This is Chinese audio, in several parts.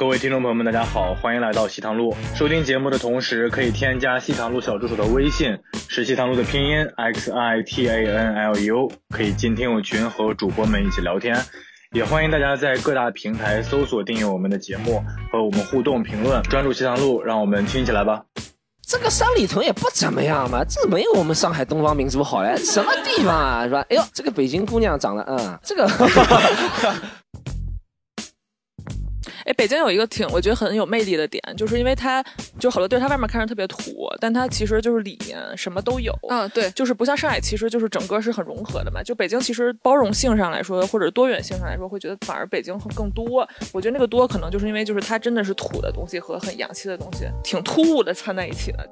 各位听众朋友们，大家好，欢迎来到西塘路。收听节目的同时，可以添加西塘路小助手的微信，是西塘路的拼音 x i t a n l u，可以进听友群和主播们一起聊天。也欢迎大家在各大平台搜索订阅我们的节目，和我们互动评论。专注西塘路，让我们听起来吧。这个三里屯也不怎么样嘛，这没有我们上海东方明珠好嘞，什么地方啊，是吧？哎呦，这个北京姑娘长得，嗯，这个。哎，北京有一个挺我觉得很有魅力的点，就是因为它就好多地儿，它外面看着特别土，但它其实就是里面什么都有。嗯，对，就是不像上海，其实就是整个是很融合的嘛。就北京其实包容性上来说，或者多元性上来说，会觉得反而北京更多。我觉得那个多可能就是因为就是它真的是土的东西和很洋气的东西，挺突兀的掺在一起的。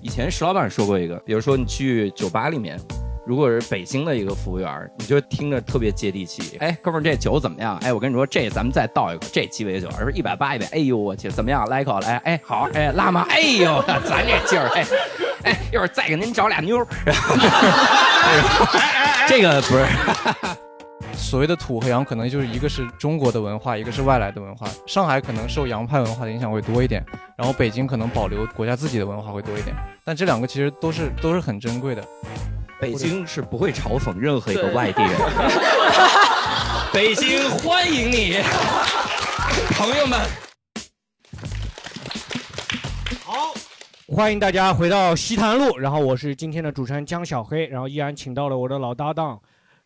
以前石老板说过一个，比如说你去酒吧里面。如果是北京的一个服务员，你就听着特别接地气。哎，哥们儿，这酒怎么样？哎，我跟你说，这咱们再倒一口，这鸡尾酒，是一百八一杯。哎呦，我去，怎么样？来一口，来，哎，好，哎，辣吗？哎呦，咱这劲儿，哎，哎，一会儿再给您找俩妞儿。这个不是，所谓的土和洋，可能就是一个是中国的文化，一个是外来的文化。上海可能受洋派文化的影响会多一点，然后北京可能保留国家自己的文化会多一点。但这两个其实都是都是很珍贵的。北京是不会嘲讽任何一个外地人。北京欢迎你，朋友们。好，欢迎大家回到西坛路。然后我是今天的主持人江小黑，然后依然请到了我的老搭档，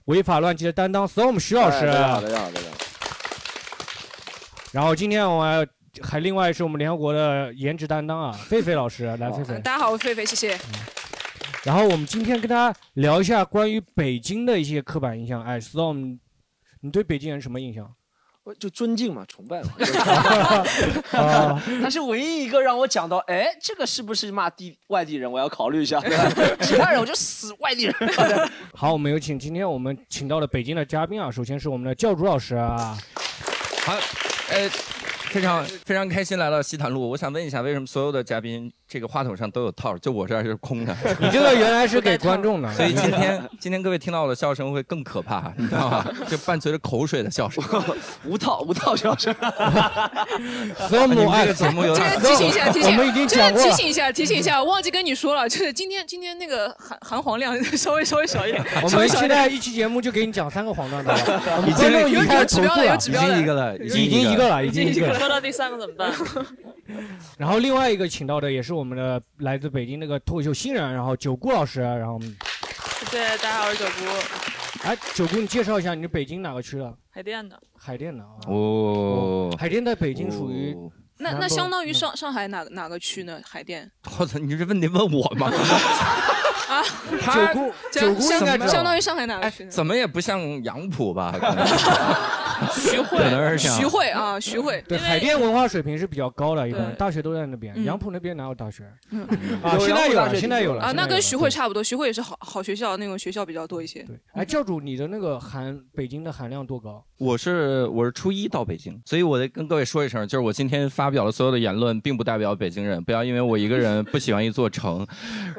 违法乱纪的担当 Storm 徐老师。大家好，大家好，大家好。然后今天我们还另外是我们联合国的颜值担当啊，狒狒老师来，狒狒。大家好，我狒狒，谢谢。然后我们今天跟大家聊一下关于北京的一些刻板印象。哎，Storm，你对北京人什么印象？我就尊敬嘛，崇拜嘛。他是唯一一个让我讲到，哎，这个是不是骂地外地人？我要考虑一下。其他人我就死外地人。好，我们有请今天我们请到了北京的嘉宾啊，首先是我们的教主老师啊。好，呃。非常非常开心来到西坛路，我想问一下，为什么所有的嘉宾这个话筒上都有套，就我这儿是空的？你这个原来是给观众的，所以今天今天各位听到我的笑声会更可怕，你知道吗？就伴随着口水的笑声，无套无套笑声。和母爱的节目有点提醒一下，提醒我们已经讲过提醒一下，提醒一下，忘记跟你说了，就是今天今天那个含含黄量稍微稍微小一点。我们现在一期节目就给你讲三个黄段的，已经有有指标了，有指标了，已经一个了，已经一个了，已经一个了。说到第三个怎么办？然后另外一个请到的也是我们的来自北京那个脱口秀新人，然后九姑老师，然后谢谢大家好，我是九姑。哎，九姑，你介绍一下你是北京哪个区的？海淀的。海淀的啊。哦。海淀在北京属于那那相当于上上海哪哪个区呢？海淀。我操，你这问题问我吗？啊，九姑，九姑应该相当于上海哪个区？怎么也不像杨浦吧？徐汇，徐汇啊，徐汇。对，海淀文化水平是比较高的，一般大学都在那边。杨浦那边哪有大学？啊，现在有了，现在有了啊。那跟徐汇差不多，徐汇也是好好学校，那种学校比较多一些。对，哎，教主，你的那个含北京的含量多高？我是我是初一到北京，所以我得跟各位说一声，就是我今天发表的所有的言论，并不代表北京人，不要因为我一个人不喜欢一座城。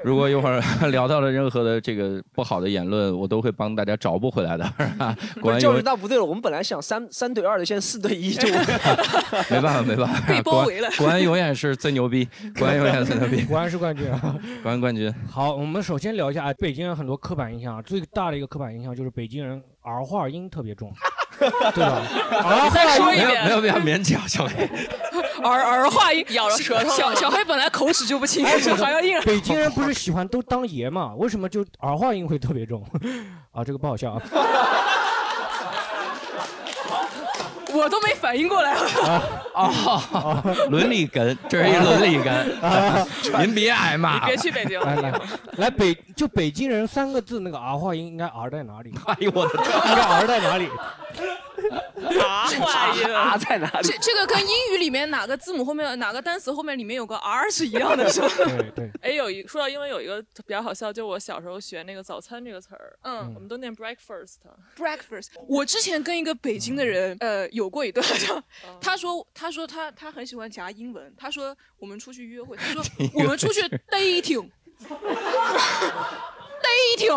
如果一会儿聊到了任何的这个不好的言论，我都会帮大家找不回来的。教主，那不对了，我们本来想三三对二的，现在四对一，就 没办法，没办法，被包围了。国安永远是最牛逼，国安永远最牛逼，国安是冠军啊，国安冠军。好，我们首先聊一下北京人很多刻板印象，最大的一个刻板印象就是北京人儿化音特别重，对吧？儿化音没有没有勉强，小黑。儿儿化音咬了舌头，小小黑本来口齿就不清，还要硬。北京人不是喜欢都当爷嘛？为什么就儿化音会特别重？啊，这个不好笑啊。我都没反应过来。啊，伦理根，这是一伦理根。您别挨骂。你别去北京。来来来，北就北京人三个字那个儿化音应该儿在哪里？哎呦我的天，应该儿在哪里？儿化音儿在哪里？这这个跟英语里面哪个字母后面哪个单词后面里面有个 r 是一样的，是吧？对对。哎，有一说到英文有一个比较好笑，就我小时候学那个早餐这个词儿，嗯，我们都念 breakfast。breakfast。我之前跟一个北京的人，呃，有过一段，他说他说他他很喜欢夹英文，他说我们出去约会，他说 我们出去 dating，dating，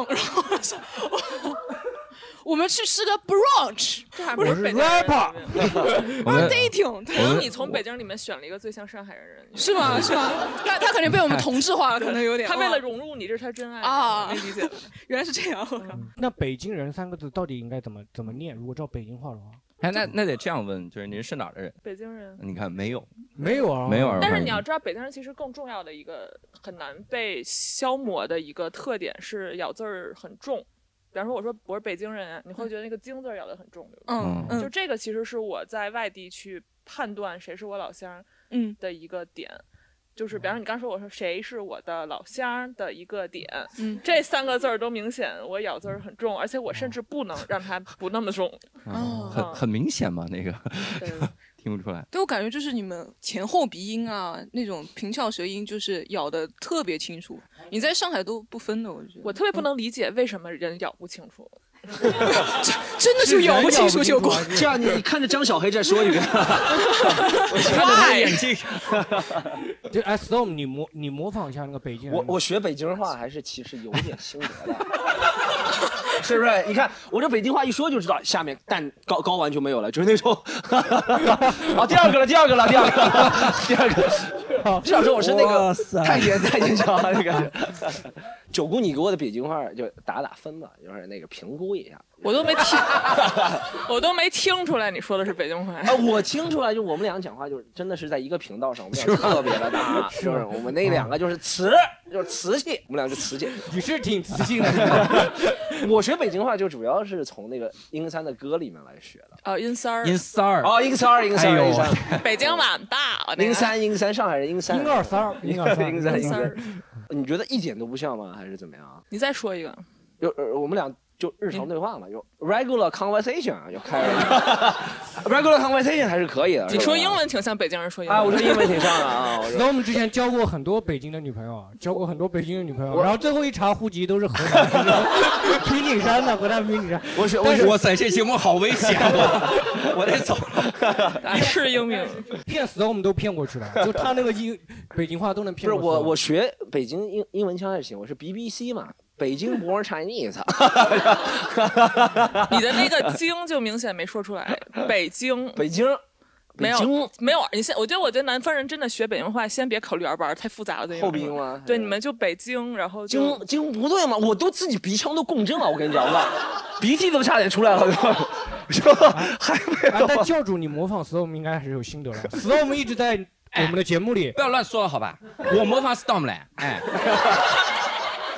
然后我说。我们去吃个 brunch，这还不是北京人 rapper 我们 dating，可能你从北京里面选了一个最像上海人的人，是吗？是吗？他他肯定被我们同质化了，可能有点。他为了融入你，这是他真爱啊没理解。原来是这样，那北京人三个字到底应该怎么怎么念？如果照北京话的话，哎，那那得这样问，就是您是哪儿的人？北京人。你看没有，没有啊，没有儿但是你要知道，北京人其实更重要的一个很难被消磨的一个特点是咬字儿很重。比方说，我说我是北京人，你会觉得那个“京”字儿咬得很重，对吧？嗯嗯就这个其实是我在外地去判断谁是我老乡嗯的一个点。就是，比方说你刚说我说谁是我的老乡的一个点，嗯，这三个字儿都明显我咬字儿很重，而且我甚至不能让它不那么重。哦很很明显嘛，那个对 听不出来。对我感觉就是你们前后鼻音啊，那种平翘舌音，就是咬的特别清楚。你在上海都不分的，我觉得。我特别不能理解为什么人咬不清楚。真的就咬不清楚就过。这样，你你看着张小黑再说一遍。我看着他的眼睛，就哎，Storm，你模你模仿一下那个北京人。我我学北京话还是其实有点心得的，是不是？你看我这北京话一说就知道，下面蛋高高完就没有了，就是那种。啊，第二个了，第二个了，第二个了，第二个。这样说我是那个太监太监腔那个。九姑，你给我的北京话就打打分吧，就是那个评估一下。我都没听，我都没听出来你说的是北京话。啊，我听出来，就我们俩讲话就是真的是在一个频道上，我们俩特别的搭，是不是？我们那两个就是瓷，就是瓷器，我们俩就瓷器。你是挺磁性的，我学北京话就主要是从那个英三的歌里面来学的。哦，英三儿，阴三儿，哦，英三儿，英三儿，英三，北京晚报，那个英三，英三，上海人英三，英二三儿，英二三儿，英三。你觉得一点都不像吗？还是怎么样？你再说一个，就呃，我们俩就日常对话嘛，就 regular conversation 啊，就开 regular conversation 还是可以的。你说英文挺像北京人说英文。啊？我说英文挺像的啊。我说那我们之前交过很多北京的女朋友啊，交过很多北京的女朋友，然后最后一查户籍都是河南平顶山的，河南平顶山。我是 我是哇塞，这节目好危险，我我得走了。来是英明，骗死的我们都骗过去了，就他那个英北京话都能不是骗过去。我我学北京英英文腔还行，我是 BBC 嘛，北京 born Chinese。你的那个京就明显没说出来。北京北京，没有京没有，你现我觉得我觉得南方人真的学北京话，先别考虑二班，太复杂了。对后鼻音吗？对，你们就北京，然后京京不对吗？我都自己鼻腔都共振了，我跟你讲，我 鼻涕都差点出来了，是吧？还没啊，但。教主你模仿 Storm 应该还是有心得的。Storm 一直在我们的节目里不要乱说了，好吧？我模仿 Storm 嘞，哎，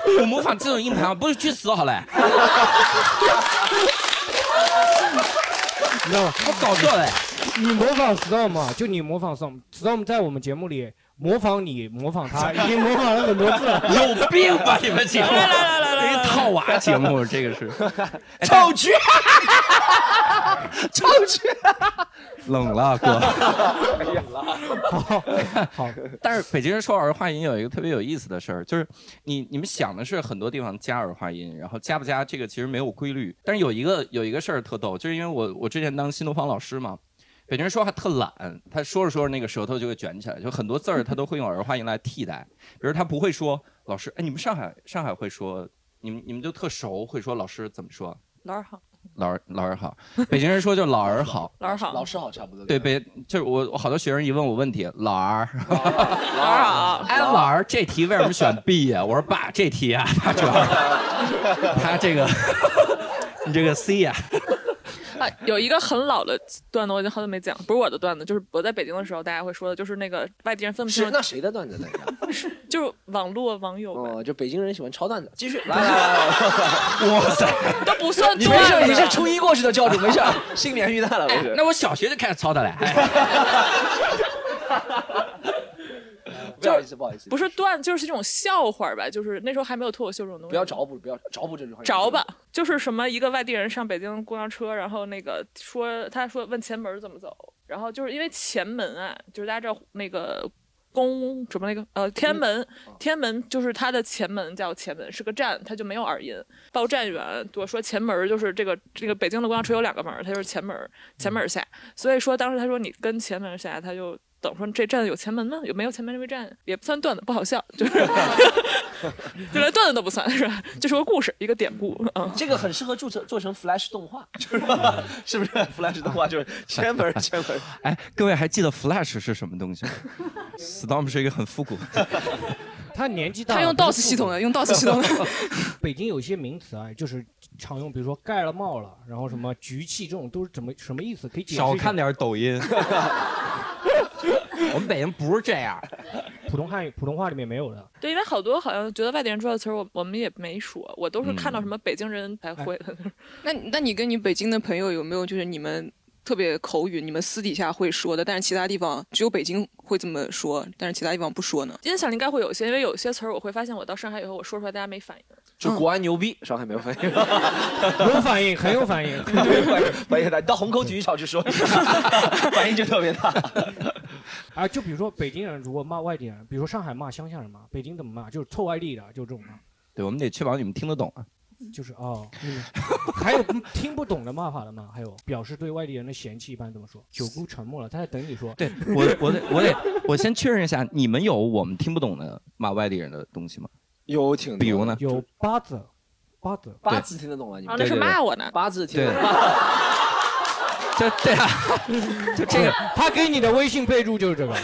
我模仿这种硬盘，不是去死好嘞？你知道吗？我搞笑嘞。你模仿 Storm 啊，就你模仿 Storm，Storm 在我们节目里模仿你，模仿他，已经模仿了很多次了。有病吧你们节目？来来来来来套娃节目，这个是 臭去，臭去！冷了哥。好，好，但是北京人说儿化音有一个特别有意思的事儿，就是你你们想的是很多地方加儿化音，然后加不加这个其实没有规律。但是有一个有一个事儿特逗，就是因为我我之前当新东方老师嘛，北京人说话特懒，他说着说着那个舌头就会卷起来，就很多字儿他都会用儿化音来替代。比如他不会说老师，哎，你们上海上海会说，你们你们就特熟，会说老师怎么说？老师好，老儿老儿好，北京人说就老儿好。老儿好，老师好，差不多。对，北就是我我好多学生一问我问题，老儿，老儿好，哎，老儿这题为什么选 B 呀、我说爸，这题啊，他主要 他这个 你这个 C 呀、啊，有一个很老的段子，我已经好久没讲，不是我的段子，就是我在北京的时候大家会说的，就是那个外地人分不清是，那谁的段子来着？就是网络网友，哦，就北京人喜欢抄段子。继续，来来来来，哇塞！都不算你没事，你是初一过去的教主，没事，新年遇难了，没事。那我小学就开始抄的了。哎不好意思，不好意思，不是段，就是这种笑话吧，就是那时候还没有脱口秀这种东西。不要找补，不要找补这句话。着吧，就是什么一个外地人上北京公交车，然后那个说他说问前门怎么走，然后就是因为前门啊，就是大家知道那个宫什么那个呃天安门，天安门就是它的前门叫前门，是个站，它就没有耳音。报站员我说前门就是这个这个北京的公交车有两个门，它就是前门前门下，所以说当时他说你跟前门下，他就等说这站有前门吗？有没有前门这个站？也不算段子，不好笑，就是 就连段子都不算，是吧？就是个故事，一个典故。嗯，这个很适合做成做成 Flash 动画，就是 是不是 Flash 动画就是前门前门。哎，各位还记得 Flash 是什么东西吗？Storm 是一个很复古。他年纪大，他用 DOS 系统的，用 DOS 系统的。北京有些名词啊，就是常用，比如说盖了帽了，然后什么局气，这种都是怎么什么意思？可以解释少看点抖音。我们北京不是这样，普通汉语普通话里面没有的。对，因为好多好像觉得外地人说的词儿，我我们也没说，我都是看到什么北京人才会的。那那你跟你北京的朋友有没有就是你们特别口语，你们私底下会说的，但是其他地方只有北京会这么说，但是其他地方不说呢？印象里应该会有些，因为有些词儿我会发现我到上海以后我说出来大家没反应。就国安牛逼，上海没有反应，有反应，很有反应。反应大。你到虹口体育场去说一下，反应就特别大。啊，就比如说北京人如果骂外地人，比如说上海骂乡下人嘛，北京怎么骂？就是臭外地的，就这种骂。对，我们得确保你们听得懂啊。就是哦，嗯还有听不懂的骂法的吗？还有表示对外地人的嫌弃一般怎么说？九姑沉默了，他在等你说。对我，我得，我得，我先确认一下，你们有我们听不懂的骂外地人的东西吗？有挺多比如呢？有八字，八字，八字听得懂吗？你啊，们那是骂我呢。八字听得懂。就 对啊，就 这个，他给你的微信备注就是这个。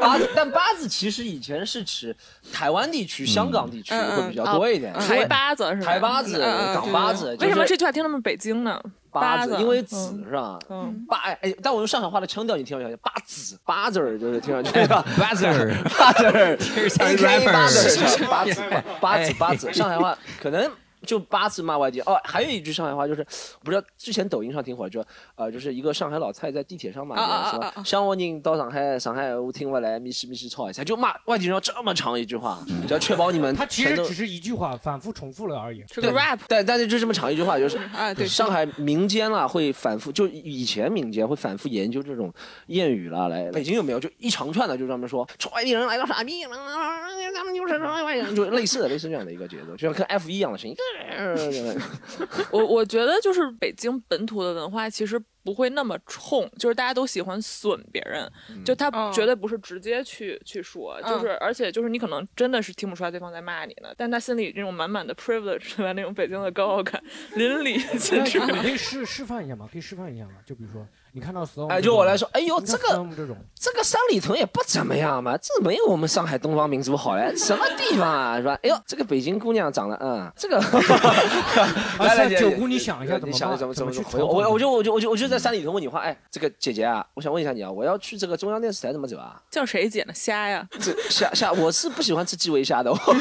八字，但八字其实以前是指台湾地区、香港地区嗯会比较多一点。嗯台八字是吧？台八字、港八字，就是为什么这句话听那么北京呢？八字？因为子嗯是吧？嗯，八哎哎，但我用上海话的腔调，你听上去八字八字儿就是听上去 吧？八字儿，八字儿，听着像 AKA rapper 八字 八字八字八字，上海话可能。就八次骂外地哦，还有一句上海话就是，不知道之前抖音上挺火，就呃，就是一个上海老蔡在地铁上骂别人，啊啊啊说啊啊像我人到上海，上海我听不来，密西密西吵一下，就骂外地人要这么长一句话，只要确保你们 他其实只是一句话，反复重复了而已。是个 rap。对，但是就这么长一句话，就是啊，对，上海民间啦会反复，就以前民间会反复研究这种谚语啦，来北京有没有？就一长串的，就专门说外地人来个傻逼，他们就是外地人，就类似的类似这样的一个节奏，就像跟 F 一样的声音。我我觉得就是北京本土的文化其实不会那么冲，就是大家都喜欢损别人，就他哦绝对不是直接去去说，就是而且就是你可能真的是听不出来对方在骂你呢，但他心里这种满满的 privilege 是吧？那种北京的高傲感淋漓尽致。你可以示示范一下吗？可以示范一下吗？就比如说，你看到 storm，哎，就我来说，哎呦，这个这，这个三里屯也不怎么样嘛，这没有我们上海东方明珠好嘞，什么地方啊，是吧？哎呦，这个北京姑娘长得，嗯，这个 来来，九姑你想一下怎么你想怎么怎么去回我？嘲讽我我就我就我就我就在三里屯问你话，哎，这个姐姐啊，我想问一下你啊，我要去这个中央电视台怎么走啊？叫谁姐呢？虾呀！这虾虾，我是不喜欢吃基围虾的，不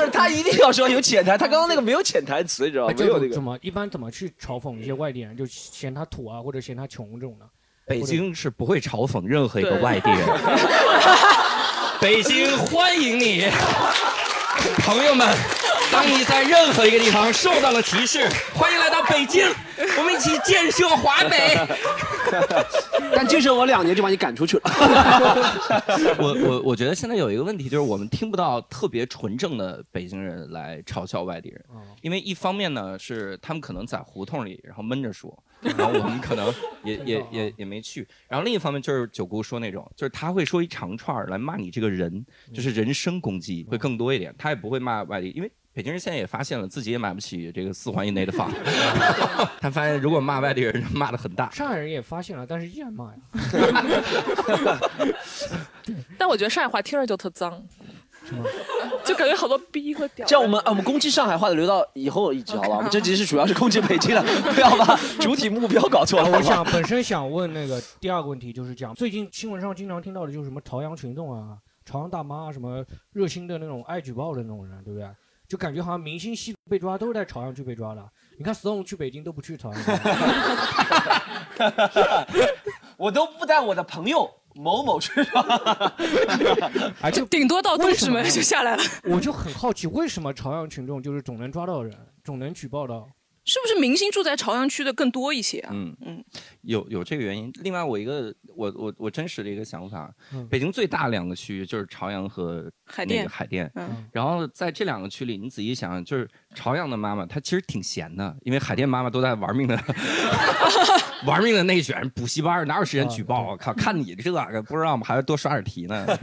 是他一定要说有潜台，他刚刚那个没有潜台词，你知道吗？没有那个。怎么一般怎么去嘲讽一些外地人，就嫌他土啊，或者嫌他穷这种的？北京是不会嘲讽任何一个外地人。北京欢迎你，朋友们。当你在任何一个地方受到了歧视，欢迎来到北京，一起建设华北。但建设我两年就把你赶出去了。我我我觉得现在有一个问题，就是我们听不到特别纯正的北京人来嘲笑外地人，因为一方面呢是他们可能在胡同里，然后闷着说，然后我们可能也 也也也没去，然后另一方面就是九姑说那种，就是他会说一长串来骂你这个人，就是人身攻击会更多一点，他也不会骂外地，因为。北京人现在也发现了自己也买不起这个四环以内的房，他发现如果骂外地人骂的很大，上海人也发现了，但是依然骂呀。但我觉得上海话听着就特脏，就感觉好多逼和屌。这样我们啊，我们攻击上海话的留到以后一集好吧？我们这集是主要是攻击北京的，不要把主体目标搞错了。我想本身想问那个第二个问题，就是讲最近新闻上经常听到的就是什么朝阳群众啊、朝阳大妈啊，什么热心的那种爱举报的那种人，对不对？就感觉好像明星吸毒被抓都是在朝阳区被抓的。你看 Stone 去北京都不去朝阳区，我都不带我的朋友某某去。哎，就顶多到东为什么直门就下来了。我就很好奇，为什么朝阳群众就是总能抓到人，总能举报到？是不是明星住在朝阳区的更多一些啊？嗯嗯，有有这个原因。另外，我一个我我我真实的一个想法，嗯北京最大两个区就是朝阳和那海淀个海淀。嗯然后在这两个区里，你仔细想想，就是朝阳的妈妈她其实挺闲的，因为海淀妈妈都在玩命的 玩命的内卷补习班，哪有时间举报？我靠，看你这个不知道吗？还要多刷点题呢。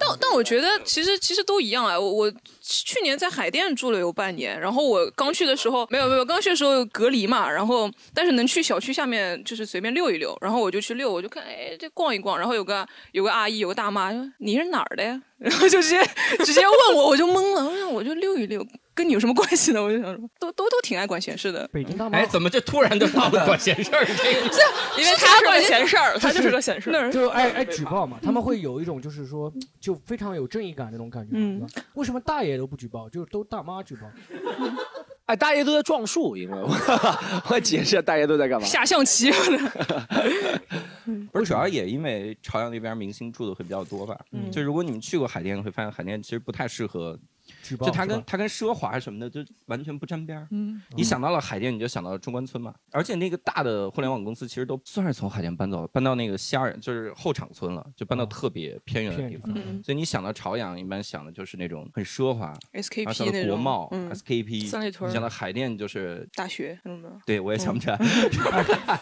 但但我觉得其实其实都一样啊。我我去年在海淀住了有半年，然后我刚去的时候没有没有，刚去的时候隔离嘛，然后但是能去小区下面就是随便溜一溜，然后我就去溜，我就看哎这逛一逛，然后有个有个阿姨有个大妈说你是哪儿的呀？然后就直接直接问我，我就懵了，我想我就溜一溜，跟你有什么关系呢？我就想说都都都挺爱管闲事的。北京大妈哎，怎么就突然就到了管闲事儿？这个因为他管闲事儿，他就是个闲事儿。就爱爱举报嘛，他们会有一种就是说，就非常有正义感那种感觉，嗯？为什么大爷都不举报，就都大妈举报？哎，大爷都在撞树，因为我我解释大爷都在干嘛？下象棋，不是，主要也因为朝阳那边明星住的会比较多吧。嗯就如果你们去过海淀，会发现海淀其实不太适合，就它跟它跟奢华什么的就完全不沾边儿。嗯，你想到了海淀，你就想到了中关村嘛。而且那个大的互联网公司其实都算是从海淀搬走了，搬到那个西二就是后厂村了，就搬到特别偏远的地方。嗯所以你想到朝阳，一般想的就是那种很奢华。SKP 想到那国贸、嗯 SKP，三里屯你想到海淀就是，大学。对我也想不起来。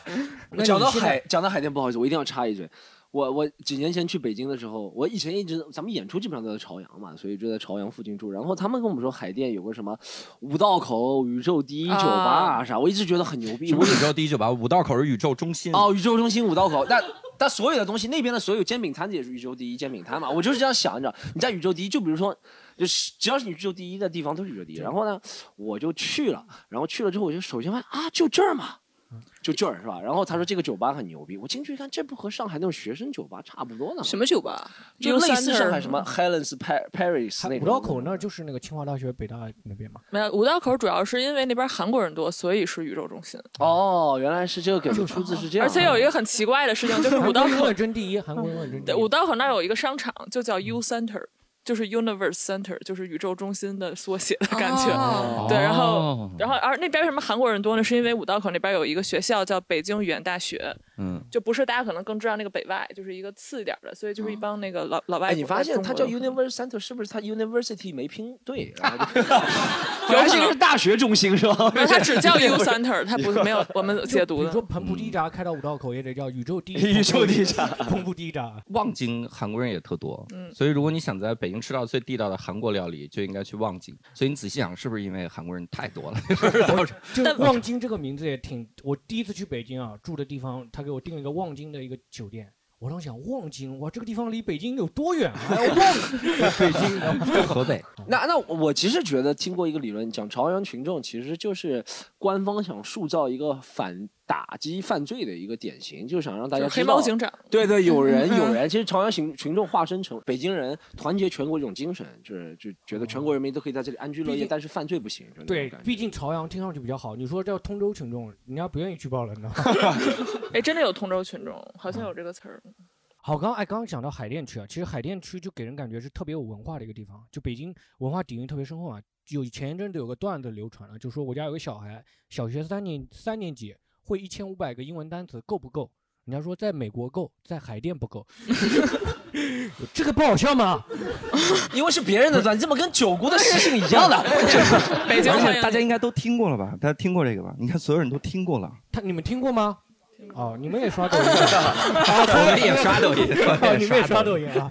讲到海，讲到海淀，不好意思，我一定要插一嘴。我我几年前去北京的时候，我以前一直咱们演出基本上都在朝阳嘛，所以就在朝阳附近住。然后他们跟我们说海淀有个什么五道口宇宙第一酒吧啊啥，我一直觉得很牛逼。什么宇宙第一酒吧？五道口是宇宙中心。哦，宇宙中心五道口，但但所有的东西，那边的所有煎饼摊子也是宇宙第一煎饼摊嘛。我就是这样想，你知道，你在宇宙第一，就比如说，就是只要是宇宙第一的地方都是宇宙第一。然后呢，我就去了，然后去了之后，我就首先发现啊，就这儿嘛。就这儿是吧？然后他说这个酒吧很牛逼，我进去一看，这不和上海那种学生酒吧差不多呢？什么酒吧？就类似上海什么 Helen's Pa- Paris 那种。五道口那儿就是那个清华大学北大那边嘛。没有五道口主要是因为那边韩国人多，所以是宇宙中心。哦，原来是这个梗，出自是这样。而且有一个很奇怪的事情，就是五道韩国永口远争第一，韩国永远争第对一。五道口那儿有一个商场，就叫 U Center。就是 Universe Center，就是宇宙中心的缩写的感觉。哦对，然后哦，然后而那边为什么韩国人多呢？是因为五道口那边有一个学校叫北京语言大学，嗯，就不是大家可能更知道那个北外，就是一个次一点的，所以就是一帮那个老老外。哎，你发现它叫 Universe，Universe Center 是不是它 University 没拼对？然后就原来是一个是大学中心是吧？没有，它只叫 U Center，它不是没有我们解读的你说。彭浦第一闸开到五道口也得叫宇宙第一，宇宙第一闸彭浦第一闸。望京韩国人也特多，嗯所以如果你想在北京吃到最地道的韩国料理，就应该去望京。所以你仔细想，是不是因为韩国人太多了？就望京这个名字也挺，我第一次去北京啊，住的地方他给我订了一个望京的一个酒店。我当时想，望京哇，这个地方离北京有多远啊？望 北京，然后河北，那那我其实觉得听过一个理论，讲朝阳群众其实就是官方想塑造一个反打击犯罪的一个典型，就想让大家就是黑猫警长，对对，有人嗯有人，其实朝阳群群众化身成北京人团结全国这种精神，就是就觉得全国人民都可以在这里安居乐业，但是犯罪不行。对毕竟朝阳听上去比较好。你说叫通州群众，人家不愿意举报了呢。哎，真的有通州群众，好像有这个词儿。好，刚哎，刚刚讲到海淀区啊，其实海淀区就给人感觉是特别有文化的一个地方，就北京文化底蕴特别深厚啊。有前一阵子有个段子流传了，就说我家有个小孩，小学三年三年级会一千五百个英文单词，够不够？人家说在美国够，在海淀不够。这个不好笑吗？因为是别人的段，你怎么跟九姑的事情一样的。北京而且大家应该都听过了吧？大家听过这个吧？你看，所有人都听过了。他你们听过吗？哦，你们也刷抖音我们也刷抖音，哦，你们也刷抖音啊？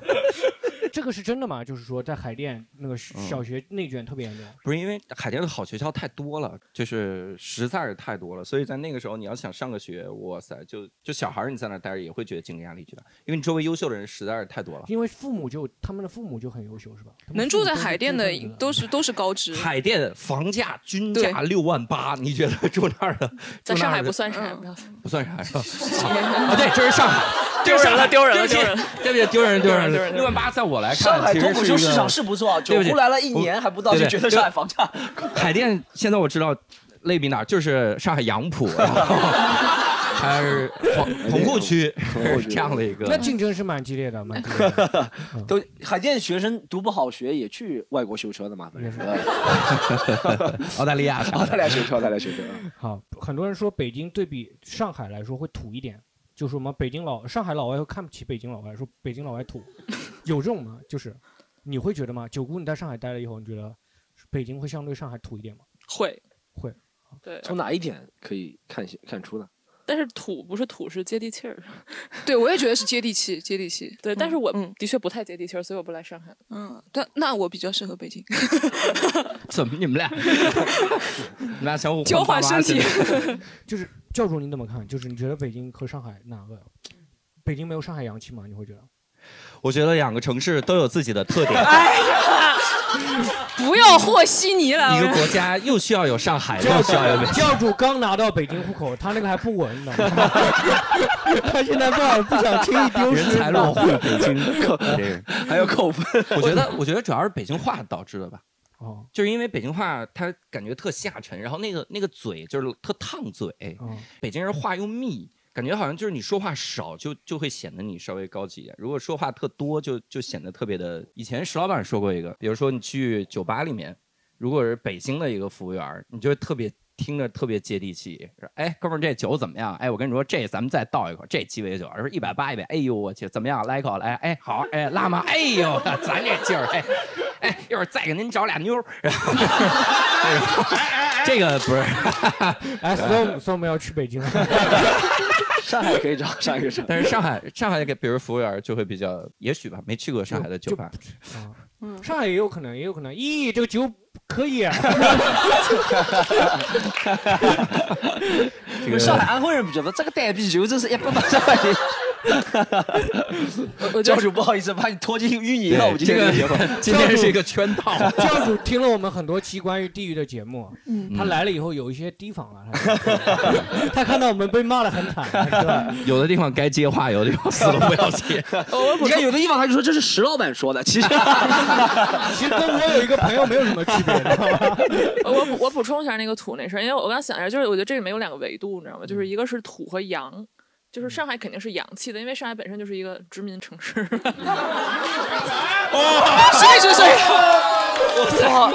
这个是真的吗？就是说在海淀那个嗯小学内卷特别严重。不是因为海淀的好学校太多了，就是实在是太多了，所以在那个时候你要想上个学，哇塞，就就小孩儿你在那儿待着也会觉得精神压力巨大，因为你周围优秀的人实在是太多了。因为父母就他们的父母就很优秀，是吧？能住在海淀的都是都是高知。海淀房价均价对六万八，你觉得住那儿的？在上海不算啥，嗯不算啥是吧？啊，对，这是上海，丢人了，丢人了，丢人了。对不对，丢人丢人丢人丢人六万八在我来看，上海脱口秀市场是不错，啊九对不起姑来了一年还不到，就觉得上海房价。海淀现在我知道类比哪儿，就是上海杨浦，然后它是棚棚户区，是这样的一个。那竞争是蛮激烈的，蛮激烈的。都海淀学生读不好学也去外国修车的嘛，反正是。澳大利亚，澳大利亚修车，澳大利亚修车。好，很多人说北京对比上海来说会土一点，就说什么北京老上海老外会看不起北京老外，说北京老外土，有这种吗？就是你会觉得吗？九姑你在上海待了以后，你觉得北京会相对上海土一点吗？会会，对，从哪一点可以看看出呢？但是土不是土，是接地气儿。对，我也觉得是接地气，接地气。对，但是我的确不太接地气儿，所以我不来上海。嗯，但那我比较适合北京。怎么你们俩？你们俩相互交换身体。就是教主你怎么看？就是你觉得北京和上海哪个？北京没有上海洋气吗？你会觉得？我觉得两个城市都有自己的特点。哎呀，不要和稀泥了。一个国家又需要有上海，又需要有北京。教主刚拿到北京户口，他那个还不稳呢。他现在不想不想轻易丢失。人才落户北京扣，还有扣分。我觉得，我觉得主要是北京话导致的吧。哦，就是因为北京话它感觉特下沉，然后那个那个嘴就是特烫嘴。哦，北京人话又密。感觉好像就是你说话少，就就会显得你稍微高级一点；如果说话特多，就就显得特别的。以前石老板说过一个，比如说你去酒吧里面，如果是北京的一个服务员，你就会特别听着特别接地气。说，哎，哥们儿，这酒怎么样？哎，我跟你说，这咱们再倒一口，这鸡尾酒，说一百八一杯。哎呦，我去，怎么样？来一口，来，哎，好，哎，辣吗？哎呦，咱这劲儿，哎，哎，一会儿再给您找俩妞儿。这个不是，哎，所以所以我们要去北京。上海可以找，上海可以找，但是上海上海给比如服务员就会比较，也许吧，没去过上海的酒吧。啊，嗯，上海也有可能，也有可能。咦，这个酒可以。啊这个上海安徽人不觉得这个单啤酒真是一百八十块钱。教主不好意思，把你拖进淤泥了。我们今天节目 今天是一个圈套。教主听了我们很多期关于地狱的节目，他来了以后有一些提防了。他看到我们被骂的很惨，有的地方该接话，有的地方死都不要接。你看有的地方他就说这是石老板说的，其实其实跟我有一个朋友没有什么区别，知道吗？我我补充一下那个土那事儿，因为我刚想一下，就是我觉得这里面有两个维度，你知道吗？就是一个是土和洋。就是上海肯定是洋气的，因为上海本身就是一个殖民城市。哦，谁谁谁？不好，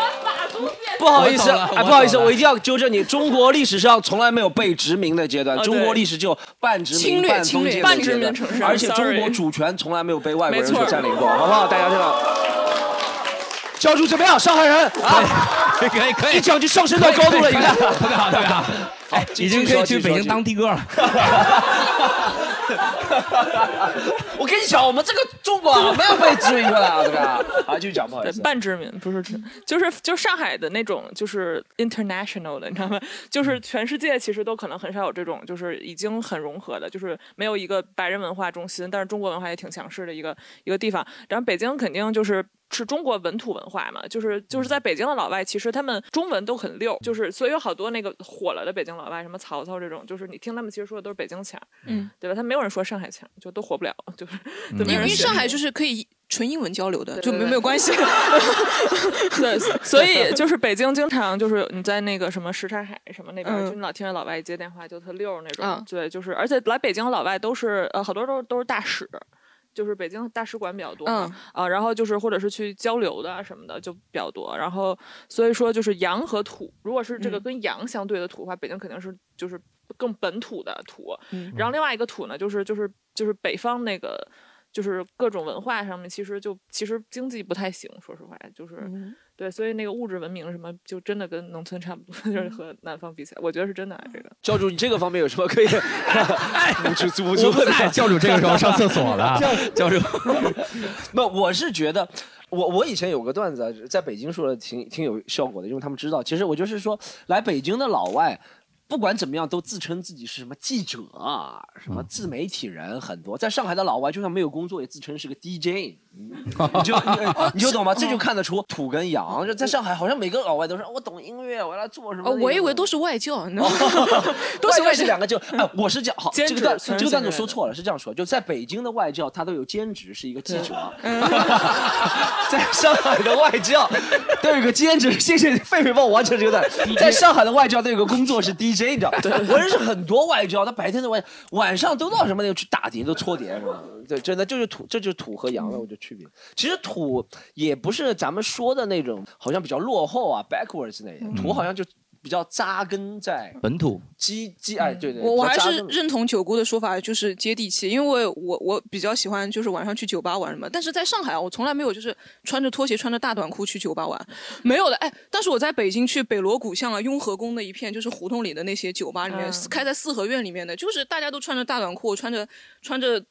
不好意思，哎，不好意思，我一定要纠正你。中国历史上从来没有被殖民的阶段，中国历史只有半殖民、半封建半殖民城市，而且中国主权从来没有被外国人所占领过，好不好？大家知道？教主怎么样？上海人啊，可以可以，一讲就上升到高度了，你看，特别好，特别好。哎，已经可以去北京当的哥了。我跟你讲，我们这个中国没有被殖民过的，这个 啊，继续讲，不好意思。半殖民不是殖，就是就上海的那种，就是 international 的，你知道吗？就是全世界其实都可能很少有这种，就是已经很融合的，就是没有一个白人文化中心，但是中国文化也挺强势的一个一个地方。然后北京肯定就是是中国本土文化嘛，就是就是在北京的老外，其实他们中文都很溜，就是所以有好多那个火了的北京老外，什么曹操这种，就是你听他们其实说的都是北京腔，嗯，对吧？他没有人说上海腔，就都火不了，就是因为上海就是可以纯英文交流的，就没没有关系。对，所以就是北京经常就是你在那个什么什刹海什么那边，就你老听着老外接电话就特溜那种，对，就是而且来北京的老外都是呃好多都都是大使。就是北京大使馆比较多嘛，啊，然后就是或者是去交流的什么的就比较多，然后所以说就是洋和土，如果是这个跟洋相对的土的话，北京肯定是就是更本土的土，然后另外一个土呢，就是就是就是北方那个就是各种文化上面其实就其实经济不太行，说实话就是。对，所以那个物质文明什么，就真的跟农村差不多，就是和南方比起来，我觉得是真的。这个教主，你这个方面有什么可以？不主不在教主这个时候上厕所了。教主，那，我是觉得，我我以前有个段子，在北京说的挺挺有效果的，因为他们知道，其实我就是说，来北京的老外。不管怎么样，都自称自己是什么记者啊，什么自媒体人，很多。在上海的老外，就算没有工作，也自称是个 DJ，你就你就懂吗？这就看得出土跟洋。就在上海，好像每个老外都是我懂音乐，我要做什么？我以为都是外教 都是外是两个就哎，我是这样，好，这个段这个段子说错了，是这样说，就在北京的外教，他都有兼职，是一个记者。在上海的外教都有个兼职，谢谢狒狒帮我完成这个段。在上海的外教都有个工作是 DJ。你知道？我认识很多外教，他白天的外，晚上都到什么那个去打碟都搓碟是吧？对，真的就是土，这就是土和洋的我觉得区别。其实土也不是咱们说的那种，好像比较落后啊，backwards 那种，土好像就比较扎根在本土基基哎，对对，我我还是认同九姑的说法，就是接地气，因为我我我比较喜欢就是晚上去酒吧玩什么，但是在上海啊，我从来没有就是穿着拖鞋穿着大短裤去酒吧玩，没有的。哎，但是我在北京去北锣鼓巷啊、雍和宫那一片，就是胡同里的那些酒吧里面，嗯开在四合院里面的，就是大家都穿着大短裤，穿着穿着。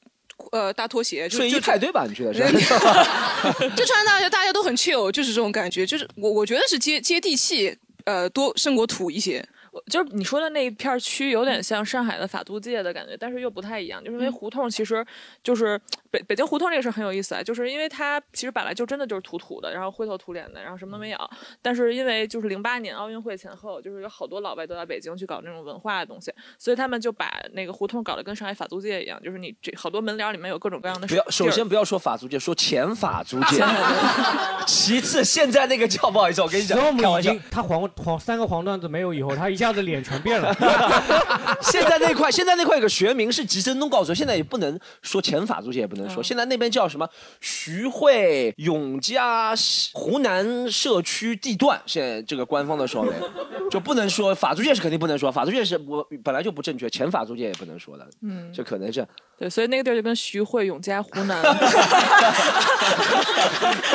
呃，大拖鞋，就睡衣就派对吧？你去的是？就穿大家大家都很 chill，就是这种感觉，就是我我觉得是接接地气，呃，多胜过土一些。就是你说的那一片儿区有点像上海的法租界的感觉，但是又不太一样，就是因为胡同其实就是北北京胡同这个事儿很有意思啊，就是因为它其实本来就真的就是土土的，然后灰头土脸的，然后什么都没有，但是因为就是零八年奥运会前后，就是有好多老外都在北京去搞那种文化的东西，所以他们就把那个胡同搞得跟上海法租界一样，就是你这好多门帘里面有各种各样的不要，首先不要说法租界，说前法租界。其次，现在那个叫不好意思，我跟你讲，已经，他黄黄三个黄段子没有以后，他一下子脸全变了。现在那块，现在那块有个学名是吉森东告诉我，现在也不能说前法租界，也不能说，现在那边叫什么？徐汇永嘉湖南社区地段，现在这个官方的说明 就不能说法租界是肯定不能说，法租界是我本来就不正确，前法租界也不能说的，嗯，这可能是对，所以那个地儿就跟徐汇、永嘉、湖南。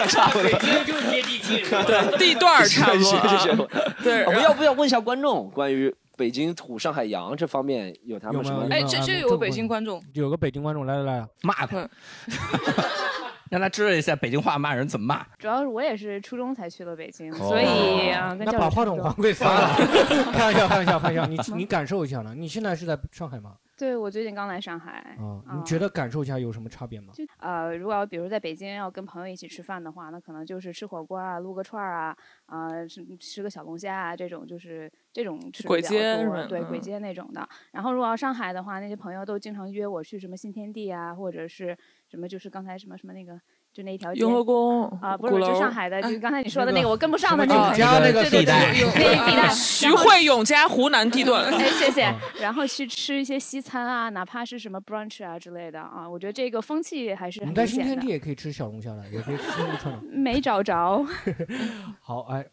差不多。就是接地气。对地段儿差不多啊、是是是对，我们要不要问一下观众关于北京土、上海洋这方面有他们什么哎，这这有个北京观众，有个北京观众来来来，骂他。嗯，让他知道一下北京话骂人怎么骂。主要是我也是初中才去了北京，哦所以啊，那把话筒还给发了。开玩笑，开玩笑，开玩笑。你你感受一下呢？你现在是在上海吗？对我最近刚来上海，啊，啊你觉得感受一下有什么差别吗？就呃，如果要比如在北京要跟朋友一起吃饭的话，那可能就是吃火锅啊、撸个串儿啊，啊、吃吃个小龙虾啊，这种就是这种吃的比较街是吧多对，簋嗯街那种的。然后如果要上海的话，那些朋友都经常约我去什么新天地啊，或者是什么就是刚才什么什么那个就那一条街雍和宫啊，不是就上海的，就是刚才你说的那个我跟不上的那个永嘉那个对对地带那个地带。徐汇、永嘉、湖南地段。哎，谢谢嗯。然后去吃一些西餐啊，哪怕是什么 brunch 啊之类的啊，我觉得这个风气还是很明显的。新天地也可以吃小龙虾了，也可以吃一串 的。没找着，好，哎，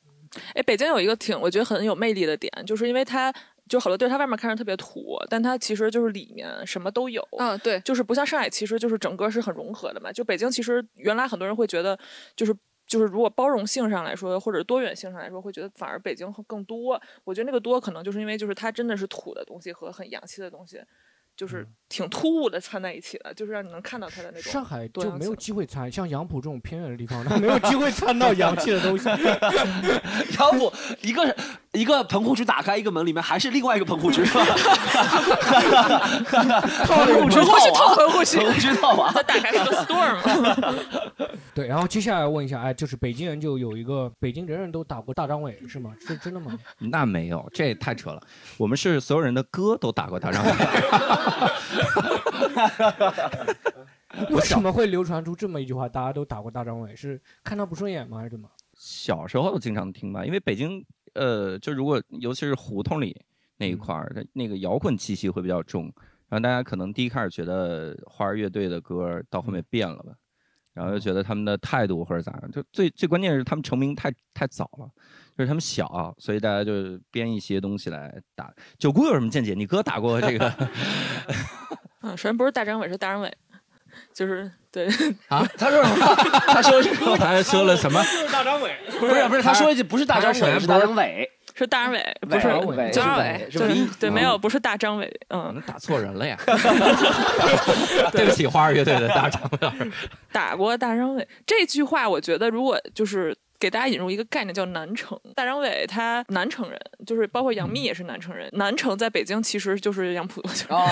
哎，北京有一个挺我觉得很有魅力的点，就是因为它就好多地儿它外面看着特别土，但它其实就是里面什么都有。嗯，对，就是不像上海，其实就是整个是很融合的嘛。就北京，其实原来很多人会觉得，就是就是如果包容性上来说，或者多元性上来说，会觉得反而北京会更多。我觉得那个多可能就是因为就是它真的是土的东西和很洋气的东西，就是挺突兀的掺在一起了，就是让你能看到它的那种。上海就没有机会掺，像杨浦这种偏远的地方，它 没有机会掺到洋气的东西。杨浦一个一个棚户区打开一个门，里面还是另外一个棚户区，是吧？棚户区套棚户区 棚户区套啊！它打开了个 store 嘛。对，然后接下来问一下，哎，就是北京人就有一个北京人人都打过大张伟是吗？是真的吗？那没有，这也太扯了。我们是所有人的歌都打过大张伟。为什么会流传出这么一句话？大家都打过大张伟，是看他不顺眼吗？还是怎么？小时候经常听吧，因为北京，呃，就如果尤其是胡同里那一块儿，它那个摇滚气息会比较重，然后大家可能第一开始觉得花儿乐队的歌到后面变了吧，然后又觉得他们的态度或者咋样，就最最关键是他们成名太太早了，就是他们小，所以大家就编一些东西来打。九姑有什么见解？你哥打过这个？嗯，首先不是大张伟，是大张伟，就是对啊？他说什么？他说 他说了什么？就是大张伟，不是不是，他说一句不是大张伟，是大张伟，是大张伟，不是张伟是伟，是对对，嗯没有，不是大张伟，嗯，打错人了呀。对不起，花儿乐队的大张伟。打过大张伟这句话，我觉得如果就是给大家引入一个概念叫南城。大张伟他南城人，就是包括杨幂也是南城人。南城在北京其实就是杨浦，就是哦，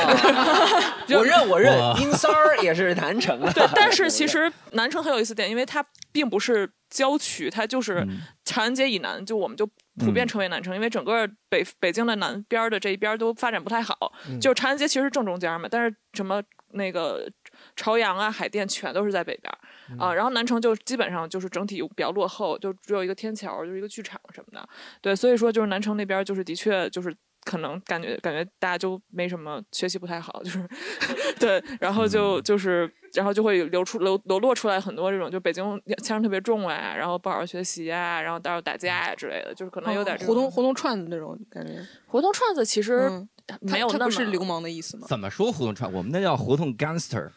我认我认哇，阴三儿也是南城的。对。但是其实南城很有意思点，因为它并不是郊区，它就是嗯长安街以南，就我们就普遍称为南城，因为整个北北京的南边儿的这一边儿都发展不太好。嗯就是长安街其实是正中间嘛，但是什么那个朝阳啊、海淀全都是在北边啊，然后南城就基本上就是整体比较落后，就只有一个天桥，就是一个剧场什么的。对，所以说就是南城那边就是的确就是可能感觉感觉大家就没什么学习不太好，就是 对，然后就就是然后就会流出流流落出来很多这种就北京腔特别重啊，然后不好好学习啊，然后到时候打架呀、之类的，就是可能有点这种活动活动串子那种感觉，胡同串子其实嗯没有那么它它不是流氓的意思吗？怎么说胡同串？我们那叫胡同 gangster。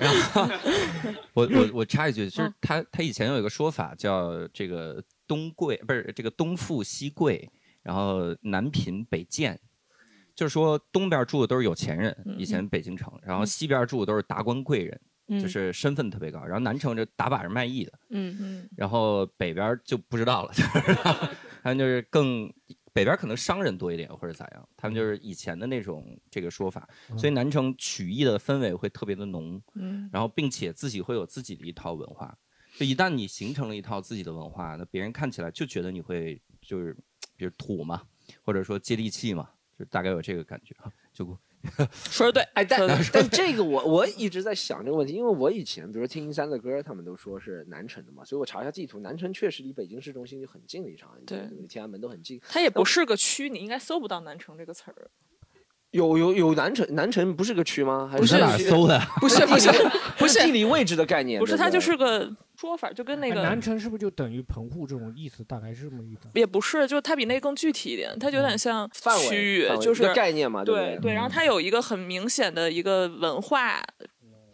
然 后我我我插一句，就是他他以前有一个说法叫这个东贵不是这个东富西贵，然后南贫北贱。就是说，东边住的都是有钱人，以前北京城，然后西边住的都是达官贵人，嗯就是身份特别高。然后南城这打把式卖艺的，嗯嗯然后北边就不知道了，就是 他们就是更北边可能商人多一点或者咋样，他们就是以前的那种这个说法，所以南城曲艺的氛围会特别的浓，嗯。然后并且自己会有自己的一套文化，就一旦你形成了一套自己的文化，那别人看起来就觉得你会就是比如土嘛，或者说接地气嘛，就大概有这个感觉啊，就 说的对，哎，但说得对但这个我我一直在想这个问题，因为我以前比如说听一三的歌，他们都说是南城的嘛，所以我查一下地图，南城确实离北京市中心就很近的一场，对离天安门都很近。它也不是个区，你应该搜不到南城这个词儿。有有有南城，南城不是个区吗？还不是哪儿 搜的？不是 不是不是地理位置的概念，不是，它就是个说法，就跟那个哎南城是不是就等于棚户这种意思？大概是这么意思。也不是，就是它比那更具体一点，它就有点像范围区域就是一个概念嘛对对对对，然后它有一个很明显的一个文化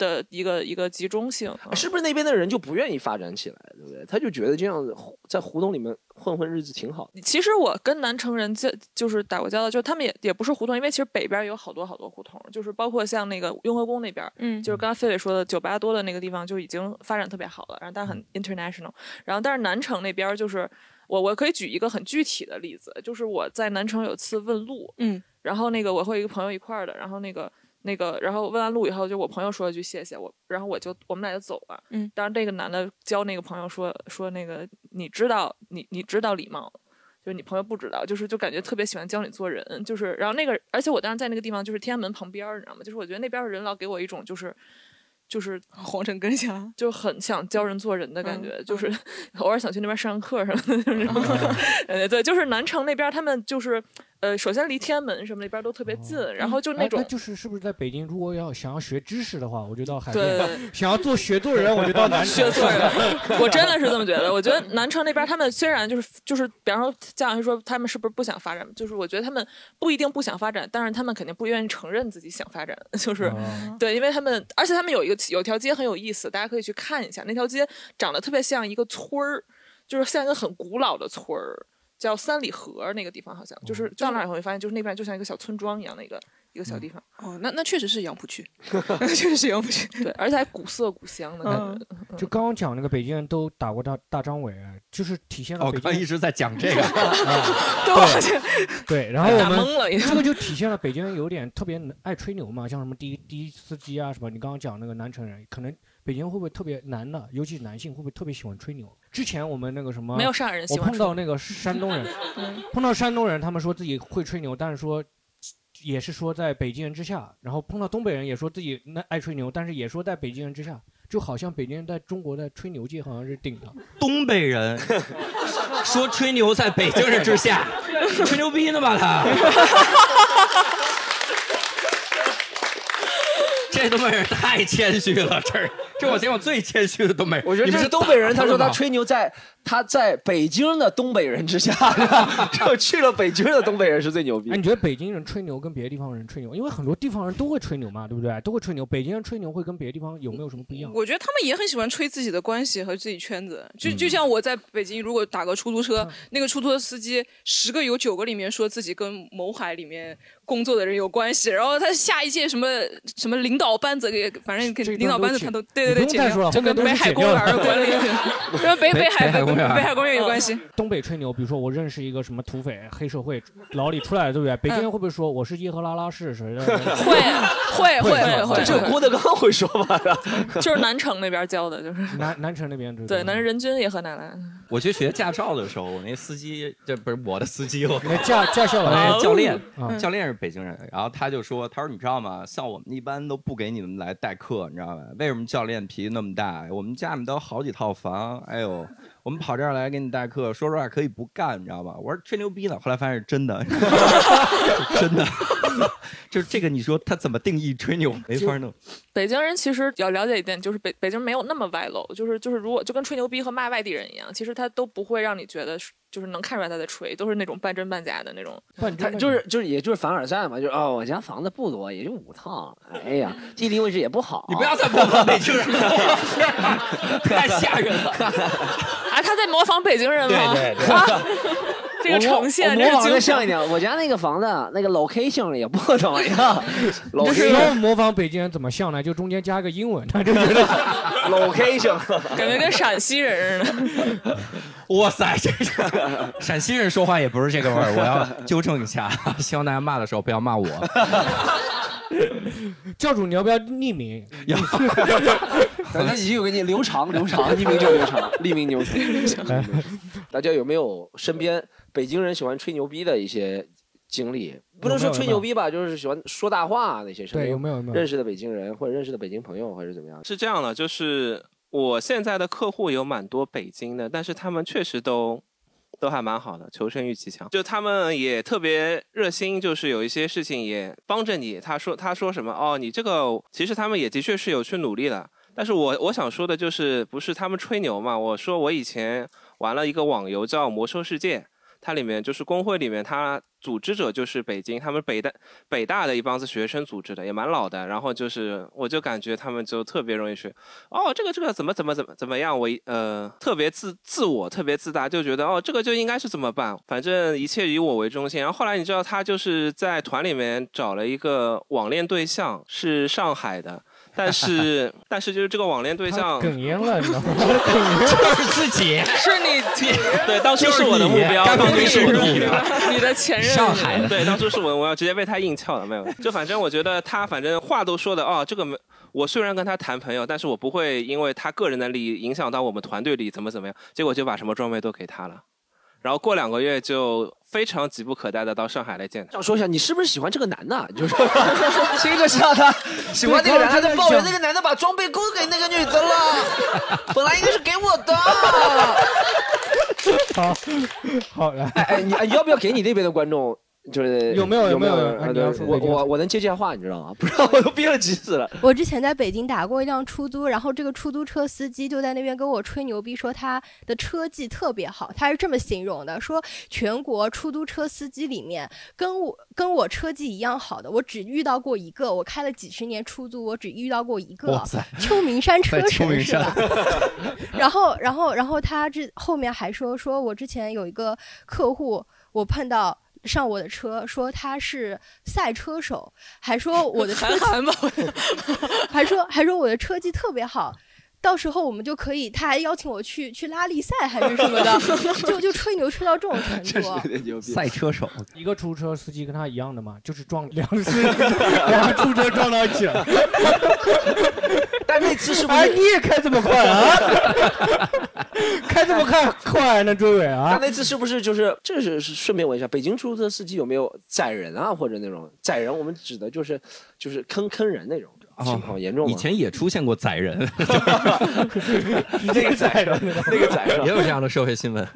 的一个一个集中性，是不是那边的人就不愿意发展起来，对不对？他就觉得这样子在胡同里面混混日子挺好的。其实我跟南城人交就是打过交道，就他们也也不是胡同，因为其实北边有好多好多胡同，就是包括像那个雍和宫那边，嗯就是刚刚飞伟说的酒吧多的那个地方就已经发展特别好了，然后但很 international，然后但是南城那边就是我我可以举一个很具体的例子，就是我在南城有次问路，嗯，然后那个我和一个朋友一块儿的，然后那个。那个，然后问完路以后，就我朋友说了句谢谢我，然后我就我们俩就走了。嗯，当然那个男的教那个朋友说说那个你知道你你知道礼貌，就是你朋友不知道，就是就感觉特别喜欢教你做人，就是然后那个，而且我当时在那个地方就是天安门旁边，你知道吗？就是我觉得那边的人老给我一种就是。就是皇城根下，就很想教人做人的感觉，就是 偶尔想去那边上课什么的。呃，对，就是南城那边他们就是，呃，首先离天安门什么那边都特别近，然后就那种哎就是是不是在北京，如果要想要学知识的话，我就到海对淀；想要做学做人，我就到南 城。学做人，我真的是这么觉得。我觉得南城那边他们虽然就是就是，比方说家长说他们是不是不想发展，就是我觉得他们不一定不想发展，但是他们肯定不愿意承认自己想发展，就是、哦 对，因为他们而且他们有一个有条街很有意思，大家可以去看一下，那条街长得特别像一个村儿，就是像一个很古老的村儿。叫三里河那个地方，好像就是到那儿以后会发现，就是那边就像一个小村庄一样的一个一个小地方。哦，那那确实是杨浦区，确实是杨浦区。对，而且还古色古香的感嗯觉。嗯就刚刚讲那个北京人都打过大大张伟，就是体现了哦，北京刚一直在讲这个，对对，然后我们这个就体现了北京人有点特别爱吹牛嘛，像什么滴滴司机啊什么，你刚刚讲那个南城人，可能北京会不会特别男的，尤其是男性会不会特别喜欢吹牛？之前我们那个什么没有上海人喜我欢吹碰到那个山东人，嗯碰到山东人，他们说自己会吹牛，但是说。也是说在北京人之下，然后碰到东北人也说自己那爱吹牛，但是也说在北京人之下，就好像北京人在中国的吹牛界好像是顶的。东北人 说吹牛在北京人之下，吹牛逼呢吧他？这东北人太谦虚了，这是 这我见过最谦虚的东北人。我觉得这你们是东北人，他说他吹牛在他在北京的东北人之下，就去了北京的东北人是最牛逼哎，。你觉得北京人吹牛跟别的地方人吹牛，因为很多地方人都会吹牛嘛，对不对？都会吹牛。北京人吹牛会跟别的地方有没有什么不一样？我觉得他们也很喜欢吹自己的关系和自己圈子，就嗯就像我在北京，如果打个出租车，那个出租车司机十个有九个里面说自己跟某海里面工作的人有关系，然后他下一届什么什么领导班子给，反正给领导班子他都对对对，你不用再说了就跟北海公园儿剪掉的管理，跟北北海北海公园北海公园有关系。东北吹牛，比如说我认识一个什么土匪、黑社会老李出来的，对不对？北京人会不会说我是耶和拉拉氏谁的？会会会会会，这郭德纲会说 吧？就是南城那边教的，就是南南城那边对，南城人均也和奶奶。我去学驾照的时候，我那司机这不是我的司机，我那驾驾校老师那教练嗯，教练是北京人，然后他就说，他说你知道吗？像我们一般都不给给你们来代课，你知道吧？为什么教练脾气那么大？我们家里都好几套房，哎呦，我们跑这儿来给你代课，说实话可以不干，你知道吧？我说吹牛逼呢，后来发现是真的，真的，就是这个你说他怎么定义吹牛，没法弄。北京人其实要了解一点，就是北北京没有那么外露，就是就是如果就跟吹牛逼和骂外地人一样，其实他都不会让你觉得就是能看出来他在吹，都是那种半真半假的那种。他就是就是也就是凡尔赛嘛，就是哦，我家房子不多，也就五套，哎呀，地理位置也不好。你不要再模仿北京人了，太吓人了。啊，他在模仿北京人吗？对对对啊这个呈现，我模仿。的像一点。我家那个房子那个 location 也不怎么样 就是模仿北京人怎么像呢？就中间加个英文，他就觉得 location 感觉跟陕西人似的。哇塞，这个 陕西人说话也不是这个味儿，我要纠正一下，希望大家骂的时候不要骂我。教主你要不要匿名？要咱自己有个你留长，留长，匿名就留长，匿名留长。大家有没有身边北京人喜欢吹牛逼的一些经历？不能说吹牛逼吧，就是喜欢说大话那些对有没有有没有认识的北京人或者认识的北京朋友，还是怎么样？是这样的，就是我现在的客户有蛮多北京的，但是他们确实都都还蛮好的，求生欲极强。就他们也特别热心，就是有一些事情也帮着你。他说他说什么哦，你这个其实他们也的确是有去努力的。但是我我想说的就是，不是他们吹牛嘛？我说我以前玩了一个网游叫《魔兽世界》，它里面就是工会里面，它组织者就是北京，他们北大北大的一帮子学生组织的，也蛮老的。然后就是，我就感觉他们就特别容易学，哦，这个这个怎么怎么怎么怎么样，我一呃特别自自我，特别自大，就觉得哦，这个就应该是怎么办，反正一切以我为中心。然后后来你知道，他就是在团里面找了一个网恋对象，是上海的。但是，但是就是这个网恋对象哽咽了，你知道吗？就是自己，是你对，当初是我的目标，就是你当初是我的目标。你的前任上海的对，当初是我，我要直接被他硬撬了，没有。就反正我觉得他反正话都说的哦，这个没，我虽然跟他谈朋友，但是我不会因为他个人的利益影响到我们团队里怎么怎么样，结果就把什么装备都给他了。然后过两个月就非常急不可待的到上海来见他。想说一下，你是不是喜欢这个男的？就是 听着像他 喜欢那个男的，他在抱怨那个男的把装备勾给那个女的了，本来应该是给我的。好，好来，哎哎，你哎要不要给你那边的观众？就是 有没有有没有我我我能接这话，你知道吗？不知道我都憋了急死了。我之前在北京打过一辆出租，然后这个出租车司机就在那边跟我吹牛逼，说他的车技特别好，他是这么形容的：说全国出租车司机里面跟我跟我车技一样好的，我只遇到过一个。我开了几十年出租，我只遇到过一个哇塞秋名山 车秋名山神是吧？然后，然后，然后他这后面还说，说我之前有一个客户，我碰到上我的车，说他是赛车手，还说我的车 还说还说我的车技特别好。到时候我们就可以，他还邀请我去去拉力赛还是什么的，就就吹牛吹到这种程度。赛车手，一个出租车司机跟他一样的嘛，就是撞两个司机，两个出租车撞到一起了。但那次是不哎，是？你也开这么快啊？开这么快快呢，周伟那啊？那次是不是就是这是是顺便问一下，北京出租车司机有没有载人啊，或者那种载人？我们指的就是就是坑坑人那种情况严重吗？以前也出现过宰人，那个载人，那个载也，有这样的社会新闻。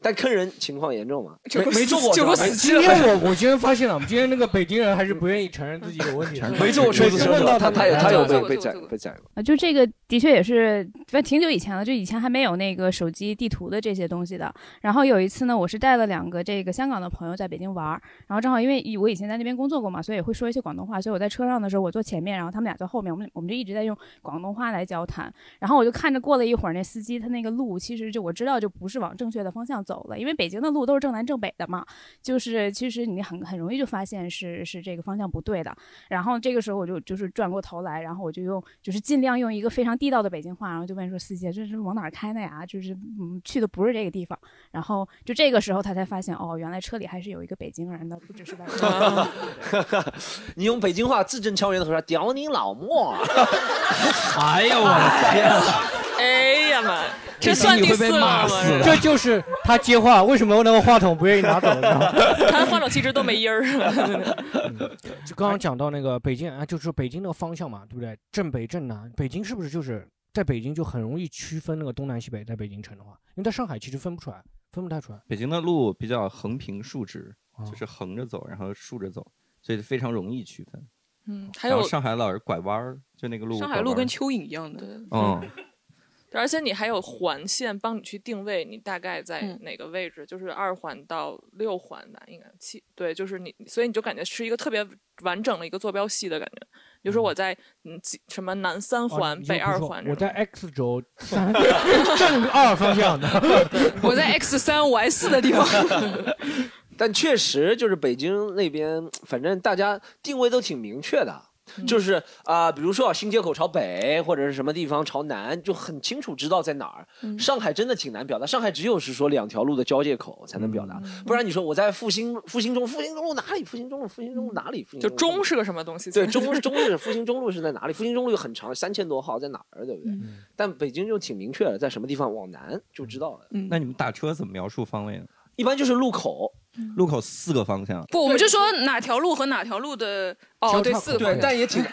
但坑人情况严重吗？就没没做过就给我是吧死机了。今天我我今天发现了，我们今天那个北京人还是不愿意承认自己有问题的。没做过车是吧，他他有他有被被宰过被宰过。啊，就这个的确也是，反正挺久以前了，就以前还没有那个手机地图的这些东西的。然后有一次呢，我是带了两个这个香港的朋友在北京玩儿，然后正好因为我以前在那边工作过嘛，所以会说一些广东话，所以我在车上的时候我坐前面，然后他们俩在后面，我们我们就一直在用广东话来交谈。然后我就看着过了一会儿，那司机他那个路其实就我知道就不是往正确的方向走了，因为北京的路都是正南正北的嘛，就是其实你很很容易就发现是是这个方向不对的。然后这个时候我就就是转过头来，然后我就用就是尽量用一个非常地道的北京话，然后就问说司机这是往哪儿开的呀？就是嗯去的不是这个地方。然后就这个时候他才发现哦，原来车里还是有一个北京人的，不只是外国人。你用北京话字正腔圆的说：“屌你老莫。哎呀，我的天啊！哎呀妈，这这算你会被第四了吗？骂死这就是他接话，为什么那个话筒不愿意拿走呢？他话筒其实都没音儿。就刚刚讲到那个北京啊，就是北京那个方向嘛，对不对？正北正南，北京是不是就是在北京就很容易区分那个东南西北，在北京城的话，因为在上海其实分不出来，分不太出来。北京的路比较横平竖直，哦就是横着走，然后竖着走，所以非常容易区分。嗯，还有上海老是拐弯儿，就那个路。上海路跟蚯蚓一样的。嗯，而且你还有环线帮你去定位，你大概在嗯哪个位置，就是二环到六环吧，应该七对，就是你，所以你就感觉是一个特别完整的一个坐标系的感觉。比如说我在嗯几什么南三环、哦北二环，我在 X 轴三正二方向的，我在 X 三 Y 四的地方。但确实就是北京那边，反正大家定位都挺明确的。就是啊、比如说新街口朝北，或者是什么地方朝南，就很清楚知道在哪儿。嗯上海真的挺难表达，上海只有是说两条路的交界口才能表达，不然你说我在复兴复兴中，复兴中路哪里？复兴中路，复兴中路哪里？复兴就中路中是个什么东西？对，中中是 复兴中路是在哪里？复兴中路有很长，三千多号在哪儿，对不对？但北京就挺明确的，在什么地方往南就知道了。那你们打车怎么描述方位呢？一般就是路口，路口四个方向。不，我们就说哪条路和哪条路的哦，对，四个对方，向但也挺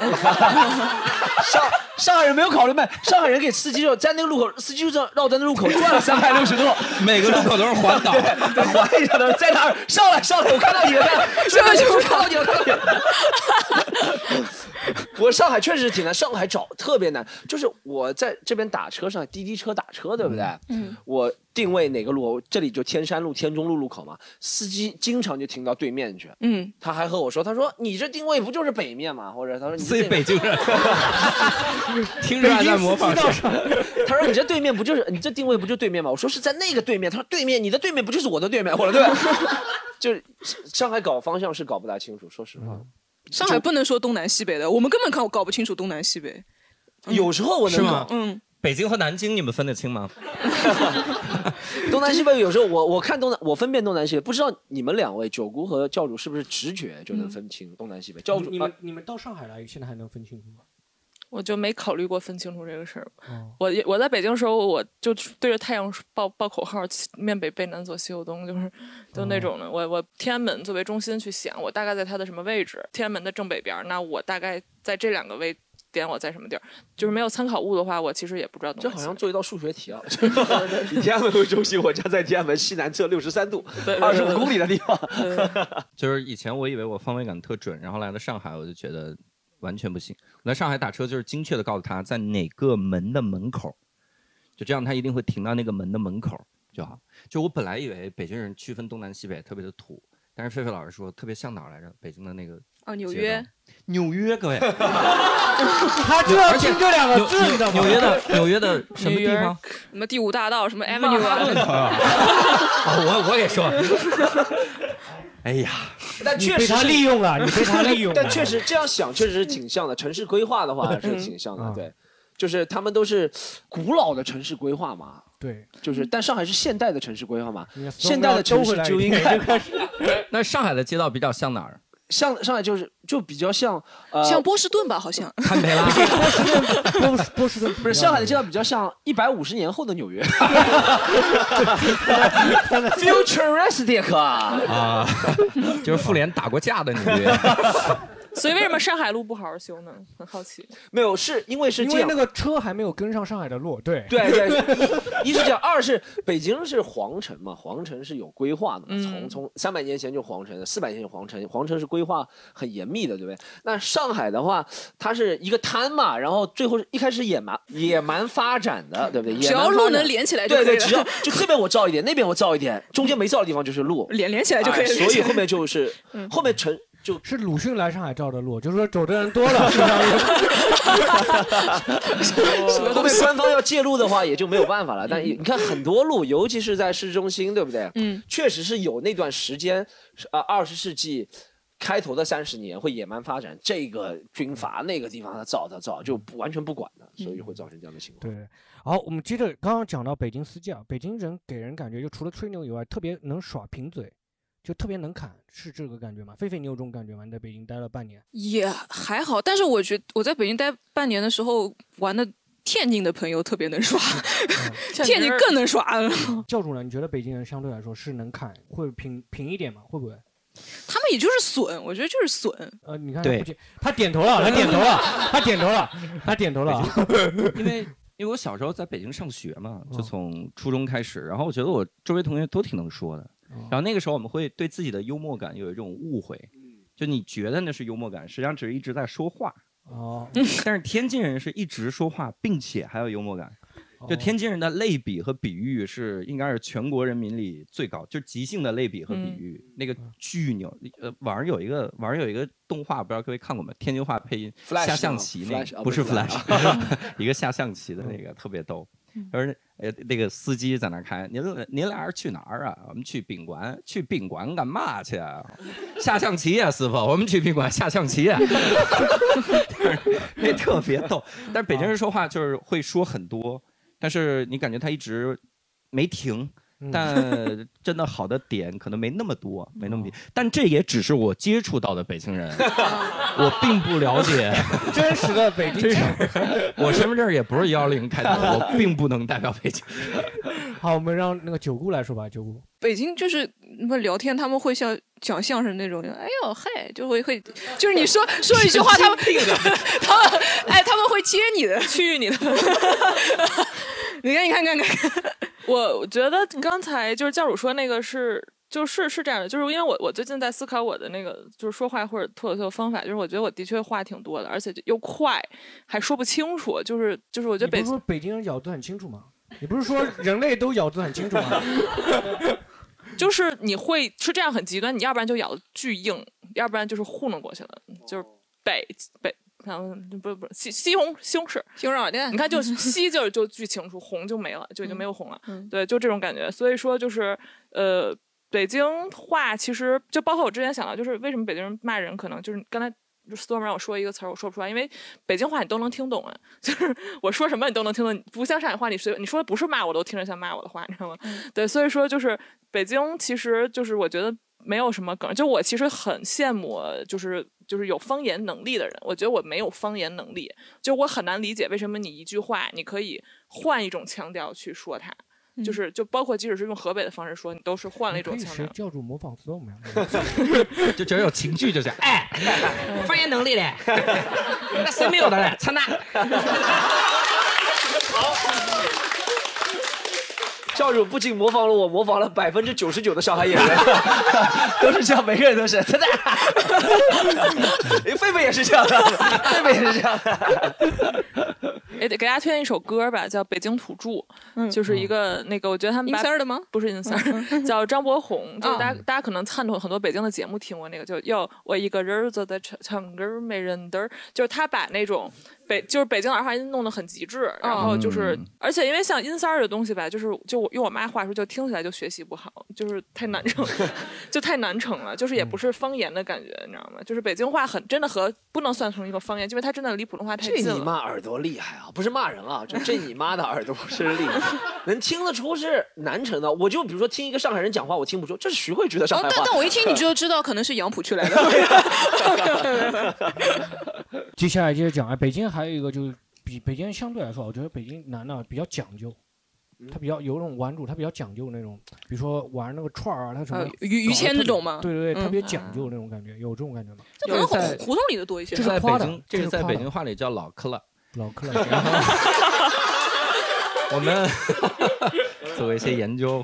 上上海人没有考虑卖，上海人给司机就在那个路口，司机就这样绕在那路口转了 三百六十度，每个路口都是环岛对，对环一下的，在哪儿？上来上来，我看到你了，看 这个就是看到你了，看到你了。我上海确实挺难，上海找特别难，就是我在这边打车上滴滴车打车，对不对？嗯，我定位哪个路，我这里就天山路、天中路路口嘛，司机经常就停到对面去。嗯，他还和我说，他说你这定位不就是北面吗？或者他说你这所以定位北京人 听着还在模仿谁？他说你这对面不就是你这定位不就对面吗？我说是在那个对面。他说对面，你的对面不就是我的对面？我说对，就是上海搞方向是搞不大清楚，说实话。上海不能说东南西北的，我们根本搞搞不清楚东南西北。有时候我能是吗？嗯，北京和南京你们分得清吗？东南西北有时候我我看东南，我分辨东南西北，不知道你们两位九姑和教主是不是直觉就能分清东南西北？教主你们你们到上海来，现在还能分清楚吗？我就没考虑过分清楚这个事儿。嗯我我在北京的时候，我就对着太阳报报口号，面北背南左西右东，就是就那种的。我我天安门作为中心去想，我大概在它的什么位置？天安门的正北边儿，那我大概在这两个位点我在什么地儿？就是没有参考物的话，我其实也不知道东这。好像做一道数学题啊！以天安门为中心，我家在天安门西南侧六十三度，二十五公里的地方。就是以前我以为我方位感特准，然后来了上海，我就觉得完全不行。我在上海打车就是精确的告诉他在哪个门的门口，就这样他一定会停到那个门的门口就好。就我本来以为北京人区分东南西北特别的土，但是狒狒老师说特别像哪儿来着？北京的那个哦，纽约，纽约，各位，他就要而且听这两个字，你知道吗？纽约的纽约的什么地方？什么第五大道，什么 Avenue 啊，哦，我我也说，哎呀，但确实被他是利用了，你被他利用。但确实这样想，确实是挺像的。城市规划的话是挺像的，嗯对，就是他们都是古老的城市规划嘛，对，就是但上海是现代的城市规划嘛，现代的城市就应该 那上海的街道比较像哪儿？像上海就是就比较像呃，像波士顿吧，好像。堪培拉。波士 波士顿不是上海的街道比较像一百五十年后的纽约，futuristic 啊，啊，就是妇联打过架的纽约。所以为什么上海路不好好修呢？很好奇。没有是因为是这样因为那。个车还没有跟上上海的路，对对对，一 一是这样，二是北京是皇城嘛，皇城是有规划的从从三百年前就皇城，四百年前皇城，皇城是规划很严密的，对不对？那上海的话，它是一个滩嘛，然后最后一开始野蛮野蛮发展的，对不对？只要野蛮发展路能连起来就对对，可以了只要就这边我造一点，那边我造一点，中间没造的地方就是路，连连起来就可以了。哎所以后面就是嗯后面城就是鲁迅来上海照的路，就是说走的人多了，相当于后面官方要介入的话，也就没有办法了。但你看很多路，尤其是在市中心，对不对？嗯，确实是有那段时间，啊，二十世纪开头的三十年会野蛮发展，这个军阀那个地方他造他造就不完全不管的，所以会造成这样的情况。对。好，我们接着刚刚讲到北京司机啊，北京人给人感觉就除了吹牛以外，特别能耍贫嘴，就特别能侃，是这个感觉吗？狒狒，你有这种感觉吗？你在北京待了半年，也还好，但是我觉得我在北京待半年的时候玩的。天津的朋友特别能耍，天津更能耍。教主呢？你觉得北京人相对来说是能侃，会平平一点吗？会不会？他们也就是损，我觉得就是损。呃，你看，对他点头了，他点头了，他点头了，他点头了啊。因为因为我小时候在北京上学嘛，就从初中开始，然后我觉得我周围同学都挺能说的，然后那个时候我们会对自己的幽默感有一种误会，就你觉得那是幽默感，实际上只是一直在说话。哦，但是天津人是一直说话，并且还有幽默感。就天津人的类比和比喻是应该是全国人民里最高，就即兴的类比和比喻，那个巨牛。呃，网上有一个网上有一个动画，不知道各位看过没？天津话配音 Flash 下象棋那个不是 Flash，一个下象棋的那个特别逗。而呃，那个司机在那开，您您俩是去哪儿啊？我们去宾馆，去宾馆干嘛去啊？下象棋啊、师傅，我们去宾馆下象棋啊、那特别逗。但是北京人说话就是会说很多，但是你感觉他一直没停。但真的好的点可能没那么多，没那么多。但这也只是我接触到的北京人，我并不了解真实的北京人我身份证也不是幺零开头，我并不能代表北京。好，我们让那个九姑来说吧，九姑。北京就是那么聊天，他们会像讲相声那种，哎呦嗨，就会会，就是你说 说一句话，他们他们哎，他们会接你的，去你的。你看，你看，看看，我我觉得刚才就是教主说那个是。就是是这样的，就是因为我我最近在思考我的那个就是说话或者脱口秀方法，就是我觉得我的确话挺多的，而且又快，还说不清楚，就是就是我觉得北你不是说北京人咬字很清楚吗？你不是说人类都咬字很清楚吗？就是你会是这样很极端，你要不然就咬的巨硬，要不然就是糊弄过去了，就是北北。嗯，不是不是西西红西红柿西红柿店，你看就 西就是就巨清楚，红就没了，就已经没有红了。对，就这种感觉。所以说就是呃，北京话其实就包括我之前想到，就是为什么北京人骂人，可能就是刚才 Storm 让我说一个词儿，我说不出来，因为北京话你都能听懂啊，就是我说什么你都能听懂，不像上海话，你随你说的不是骂我都听着像骂我的话，你知道吗？对，所以说就是北京其实就是我觉得没有什么梗，就我其实很羡慕就是。就是有方言能力的人，我觉得我没有方言能力，就我很难理解为什么你一句话你可以换一种腔调去说它，就是就包括即使是用河北的方式说，你都是换了一种腔调。教主模仿 Storm 呀，就只要有情绪就行。哎，方言能力嘞，那谁没有的嘞？操那！教主不仅模仿了我，模仿了百分之九十九的上海演员，都是这样，每个人都是，真的。狒狒也是这样的，狒狒也是这样的。哎，得给大家推荐一首歌吧，叫《北京土著》，就是一个那个，我觉得他们银三的吗？不是银三，叫张博宏。就是大家大家可能看过很多北京的节目，听过那个，就哟，我一个人坐在城城根没人灯儿，就是他把那种。北就是北京儿化音弄得很极致，然后就是，而且因为像音三儿的东西吧，就是就用我妈话说，就听起来就学习不好，就是太难成，就太难成了，就是也不是方言的感觉，你知道吗？就是北京话很真的和不能算成一个方言，因为它真的离普通话太近了。这你妈耳朵厉害啊！不是骂人啊，就这你妈的耳朵是厉害，能听得出是南城的。我就比如说听一个上海人讲话，我听不出这是徐汇区的上海话。但但我一听你就知道可能是杨浦区来的。接下来接着讲，啊，北京还有一个就是比北京相对来说，我觉得北京男的比较讲究，他比较有种玩主，他比较讲究那种，比如说玩那个串儿啊，他什么于于谦那种吗？对对对，特别讲究那种感觉，有这种感觉吗？这可能胡胡同里的多一些。这是在北京，这是在北京话里叫老克了，老克了。我们 做一些研究，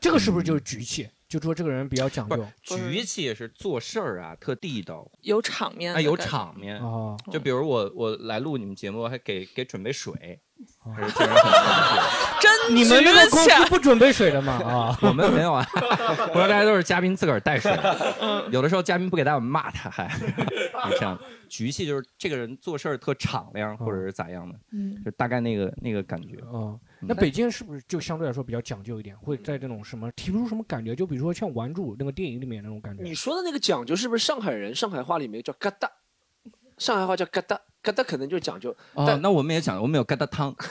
这个是不是就是局气？就说这个人比较讲究，局气是做事儿啊，特地道，有场面，哎，有场面啊。就比如我我来录你们节目，还给给准备水，还是真你们那个公司不准备水的吗？啊，我们没有啊，我说大家都是嘉宾自个儿带水，有的时候嘉宾不给带，我们骂他，还这样。局气就是这个人做事儿特敞亮，或者是咋样的，嗯，就大概那个那个感觉啊。那北京是不是就相对来说比较讲究一点？会在这种什么提不出什么感觉？就比如说像《玩主》那个电影里面那种感觉。你说的那个讲究是不是上海人？上海话里面叫疙瘩，上海话叫疙瘩，疙瘩可能就讲究。哦，那我们也讲，我们有疙瘩汤。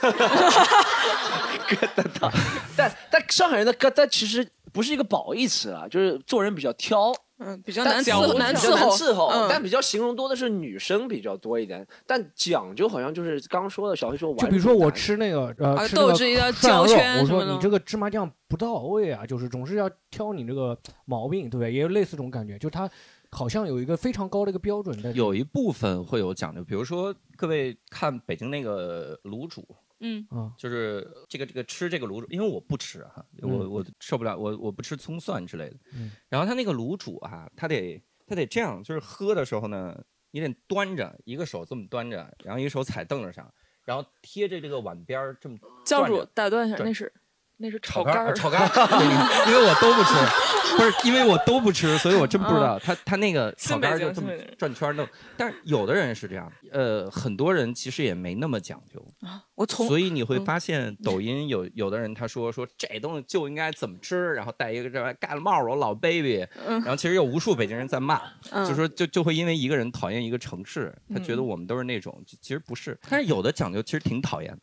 疙瘩汤，但但上海人的疙瘩其实不是一个褒义词啊，就是做人比较挑。嗯，比较难伺候，难伺候，伺候。嗯，但比较形容多的是女生比较多一点，但讲究好像就是刚说的，小黑说，就比如说我吃那个呃吃那个涮羊肉，我说你这个芝麻酱不到位啊，就是总是要挑你这个毛病，对不对？也有类似这种感觉，就是他好像有一个非常高的一个标准的。有一部分会有讲究，比如说各位看北京那个卤煮。嗯啊，就是这个这个吃这个卤煮，因为我不吃哈，我嗯我受不了，我我不吃葱蒜之类的。嗯然后他那个卤煮啊，他得他得这样，就是喝的时候呢，你得端着，一个手这么端着，然后一个手踩凳子上，然后贴着这个碗边儿这么教主打断一下，那是那是炒肝儿，炒肝儿，因为我都不吃，不是因为我都不吃，所以我真不知道。他他那个炒肝儿就这么转圈儿弄，但是有的人是这样，呃，很多人其实也没那么讲究。我从所以你会嗯发现抖音有有的人他说说这东西就应该怎么吃，然后戴一个这玩意盖了帽儿，我老 baby，嗯然后其实有无数北京人在骂，嗯就说就就会因为一个人讨厌一个城市，他觉得嗯我们都是那种，其实不是，但是有的讲究其实挺讨厌。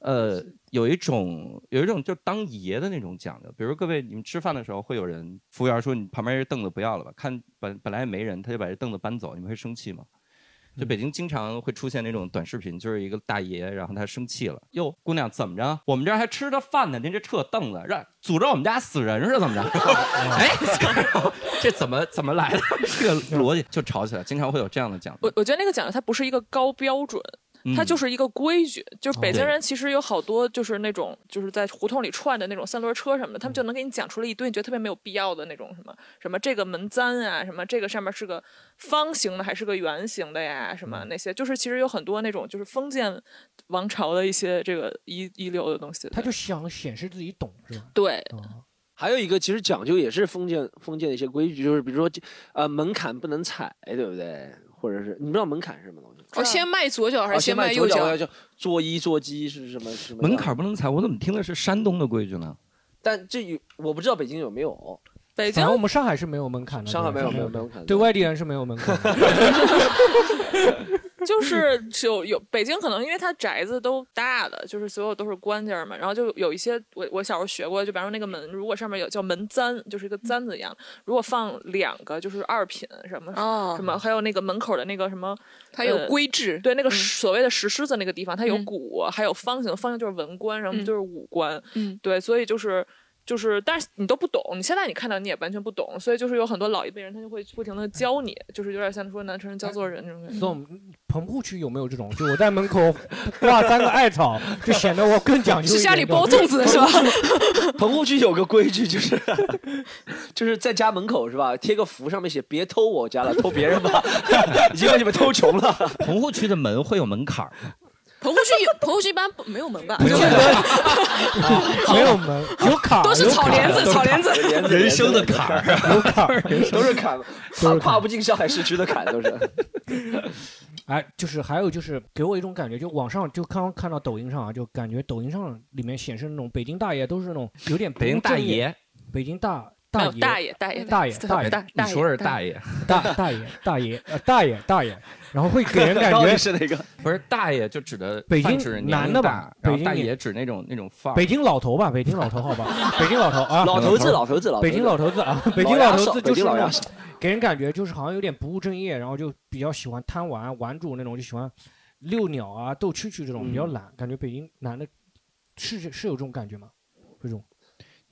呃，有一种有一种就当爷的那种讲究，比如各位你们吃饭的时候，会有人服务员说你旁边这凳子不要了吧？看本本来也没人，他就把这凳子搬走，你们会生气吗？就北京经常会出现那种短视频，就是一个大爷，然后他生气了，哟，姑娘怎么着？我们这儿还吃着饭呢，您这撤凳子，让诅咒我们家死人是怎么着？哎，这怎么怎么来的？这个逻辑就吵起来，经常会有这样的讲究。我我觉得那个讲究它不是一个高标准。它嗯就是一个规矩，就是北京人其实有好多就是那种就是在胡同里串的那种三轮车什么的，他们就能给你讲出来一堆你觉得特别没有必要的那种什么什么这个门簪啊，什么这个上面是个方形的还是个圆形的呀，什么那些就是其实有很多那种就是封建王朝的一些这个遗遗留的东西。他就想显示自己懂是吧？对，还有一个其实讲究也是封建封建的一些规矩，就是比如说呃门槛不能踩，对不对？或者是你不知道门槛是什么东西？哦，先迈左脚还哦是先迈右脚？就做一做鸡是什么什么门槛不能踩，我怎么听的是山东的规矩呢？但这有我不知道北京有没有。北反正我们上海是没有门槛的，上海没有对没有门槛对外地人是没有门槛的。就是有有北京可能因为它宅子都大的，就是所有都是官家嘛，然后就有一些我我小时候学过，就比方说那个门，如果上面有叫门簪，就是一个簪子一样，如果放两个就是二品什么、什么，还有那个门口的那个什么，哦它有呃规制对那个所谓的石狮子那个地方，它有嗯鼓，还有方形，方形就是文官，然后嗯就是武官，嗯，对，所以就是。就是，但是你都不懂，你现在你看到你也完全不懂，所以就是有很多老一辈人，他就会不停的教你，就是有点像说南城人教做人那种感觉。送棚户区有没有这种？就我在门口挂三个艾草，就显得我更讲究。是家里包粽子的是吧？棚户区有个规矩，就是就是在家门口是吧，贴个符，上面写“别偷我家了，偷别人吧”，已经把你们偷穷了。棚户区的门会有门槛儿吗？棚户区有棚户区一般不没有门吧？没有门，有坎儿，都是有坎儿。草帘子，都是草帘子。帘 子人生的坎儿，有坎儿，都是坎，跨跨不进上海市区的坎都是。哎，就是还有就是给我一种感觉，就网上就刚刚看到抖音上啊，就感觉抖音上里面显示那种北京大爷都是那种有点北京大爷，北京大大爷大爷，大爷，大爷大爷大你说的是大爷，大大爷大爷呃大爷大爷，然后会给人感觉 是哪个？不是大爷就指的北京男的吧？大然后大北京爷指那种那种范儿。北京老头吧，北京老头好吧，北京老头啊，老头子，老头子，老北京老头子啊，北京老头子就是给人感觉就是好像有点不务正业，然后就比较喜欢贪玩玩主那种，就喜欢遛鸟啊、斗蛐蛐这种比较懒，感觉北京男的是是有这种感觉吗？这种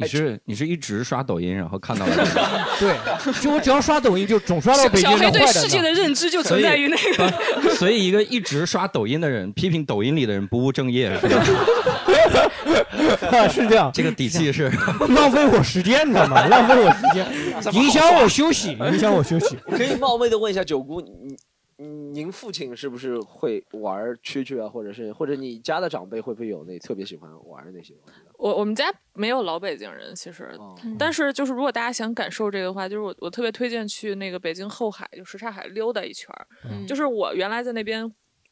你是你是一直刷抖音，然后看到了，对，就我只要刷抖音，就总刷到北京小黑对人坏的世界的认知就存在于那个。个，所以一个一直刷抖音的人批评抖音里的人不务正业，是吧？啊，是这样，这个底气是浪费我时间，你知道吗？浪费我时间，影响我休息，影响我休息。我可以冒昧的问一下九姑，你你您父亲是不是会玩蛐蛐啊，或者是或者你家的长辈会不会有那特别喜欢玩的那些东西？我我们家没有老北京人，其实，哦但是就是如果大家想感受这个的话，就是我我特别推荐去那个北京后海，就什刹海溜达一圈儿。嗯就是我原来在那边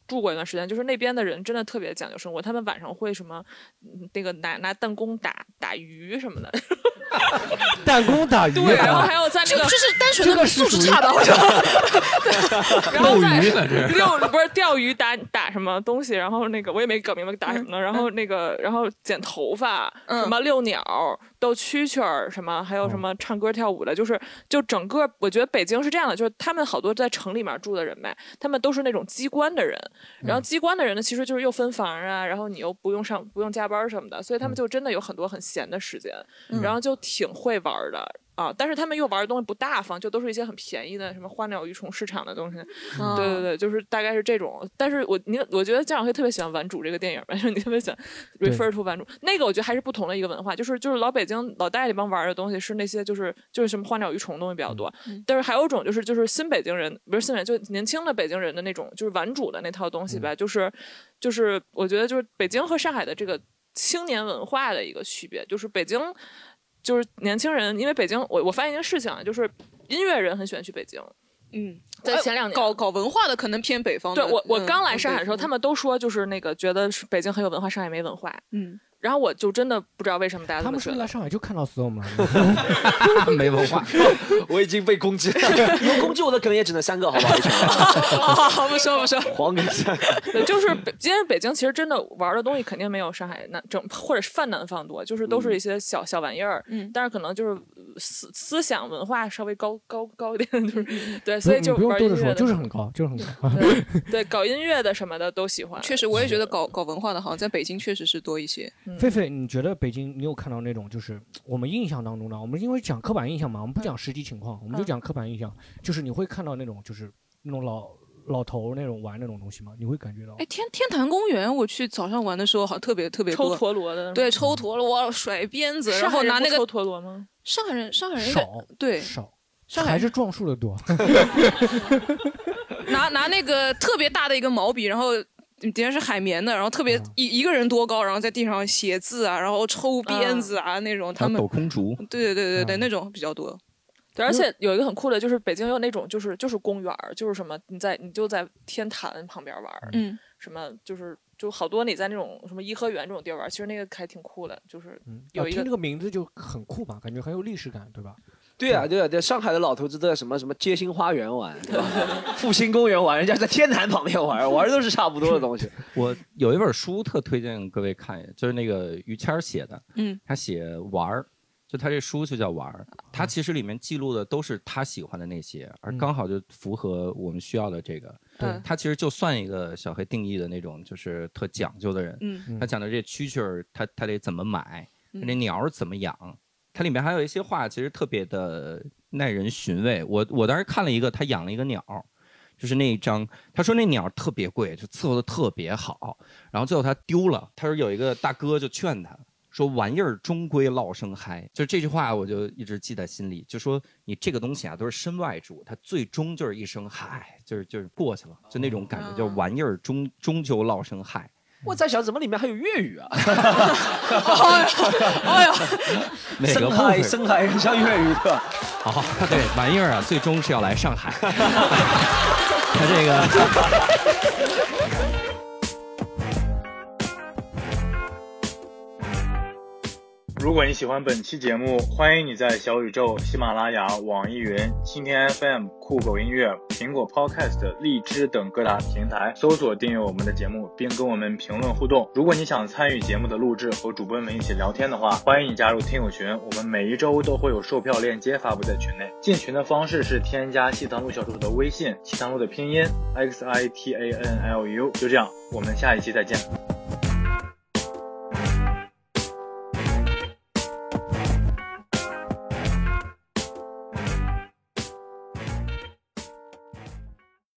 住过一段时间，就是那边的人真的特别讲究生活，他们晚上会什么嗯那个拿拿弹弓打打鱼什么的，弹弓打鱼，对，然后还有在那个就就是单纯的这个素质差吧，我觉得。然后在漏鱼呢这是。遛不是钓鱼打打什么东西，然后那个我也没搞明白打什么呢，然后那个然后剪头发，嗯。什么遛鸟、逗蛐蛐儿，什么还有什么唱歌跳舞的，就是就整个我觉得北京是这样的，就是他们好多在城里面住的人呗，他们都是那种机关的人，然后机关的人呢，其实就是又分房啊，然后你又不用上不用加班什么的，所以他们就真的有很多很闲的时间，然后就挺会玩的。啊，但是他们又玩的东西不大方，就都是一些很便宜的什么花鸟鱼虫市场的东西。嗯对对对，就是大概是这种。但是我你我觉得家长会特别喜欢《玩主》这个电影吧，就是你特别喜欢 refer to 玩主那个，我觉得还是不同的一个文化，就是就是老北京老戴里边玩的东西是那些就是就是什么花鸟鱼虫东西比较多，但是还有一种就是就是新北京人不是新北就年轻的北京人的那种就是玩主的那套东西吧，就是就是我觉得就是北京和上海的这个青年文化的一个区别，就是北京就是年轻人，因为北京我我发现一件事情啊，就是音乐人很喜欢去北京。嗯，在前两年搞搞文化的可能偏北方。对我，我嗯刚来上海的时候，嗯他们都说就是那个觉得是北京很有文化，上海没文化。嗯，然后我就真的不知道为什么大家这他。们说来上海就看到 storm 了？没文化，我已经被攻击了，有攻击我的可能也只能三个，好不好？好，不说不说，黄给三个。对，就是北，今天北京其实真的玩的东西肯定没有上海南整或者是泛南方多，就是都是一些小、小玩意儿，嗯，但是可能就是呃思思想文化稍微高高高一点，就是对，所以就不用多的说，玩音乐的就是很高，就是很高。对搞音乐的什么的都喜欢。确实，我也觉得搞搞文化的，好像在北京确实是多一些。狒狒，你觉得北京你有看到那种就是我们印象当中的，我们因为讲刻板印象嘛，我们不讲实际情况，我们就讲刻板印象，就是你会看到那种就是那种老老头那种玩那种东西吗？你会感觉到？哎，天天坛公园，我去早上玩的时候，好像特别特别多抽陀螺的，对，抽陀螺，甩鞭子，然后拿那个抽陀螺吗？上海人，上海人少对少，上海还是撞树的多。拿拿那个特别大的一个毛笔，然后底下是海绵的，然后特嗯。别一一个人多高，然后在地上写字啊，然后抽鞭子啊那种，他们抖空竹，对对对对对，那种比较多。对，而且有一个很酷的，就是北京有那种就是就是公园，就是什么你在你就在天坛旁边玩儿，嗯，什么就是就好多你在那种什么颐和园这种地儿玩儿，其实那个还挺酷的，就是有啊一个听这个名字就很酷吧，感觉很有历史感，对吧？对啊，对啊，对，上海的老头子都在什么什么街心花园玩，对吧？复兴公园玩，人家在天坛旁边玩，玩的都是差不多的东西。我有一本书特推荐各位看一下，就是那个于谦儿写的，嗯，他写玩儿，就他这书就叫玩儿，他其实里面记录的都是他喜欢的那些，而刚好就符合我们需要的这个。对他其实就算一个小黑定义的那种，就是特讲究的人。嗯他讲的这蛐蛐儿，他他得怎么买，嗯那鸟儿怎么养，它里面还有一些话，其实特别的耐人寻味。我我当时看了一个，他养了一个鸟儿。就是那一张，他说那鸟特别贵，就伺候的特别好，然后最后他丢了。他说有一个大哥就劝他说：“玩意儿终归落生嗨。”就这句话，我就一直记在心里。就说你这个东西啊，都是身外之物，它最终就是一声嗨，就是就是过去了，就那种感觉，叫玩意儿终终究落生嗨。我在想，怎么里面还有粤语啊？哎呀，哪个深部分海深海很像粤语对吧？好，对，玩意儿啊，最终是要来上海。他这个。如果你喜欢本期节目，欢迎你在小宇宙、喜马拉雅、网易云、蜻蜓 FM、酷狗音乐、苹果 Podcast、荔枝等各大平台搜索订阅我们的节目，并跟我们评论互动。如果你想参与节目的录制和主播们一起聊天的话，欢迎你加入听友群，我们每一周都会有售票链接发布在群内。进群的方式是添加西塘路小助手的微信，西塘路的拼音 x i t a n l u。就这样，我们下一期再见。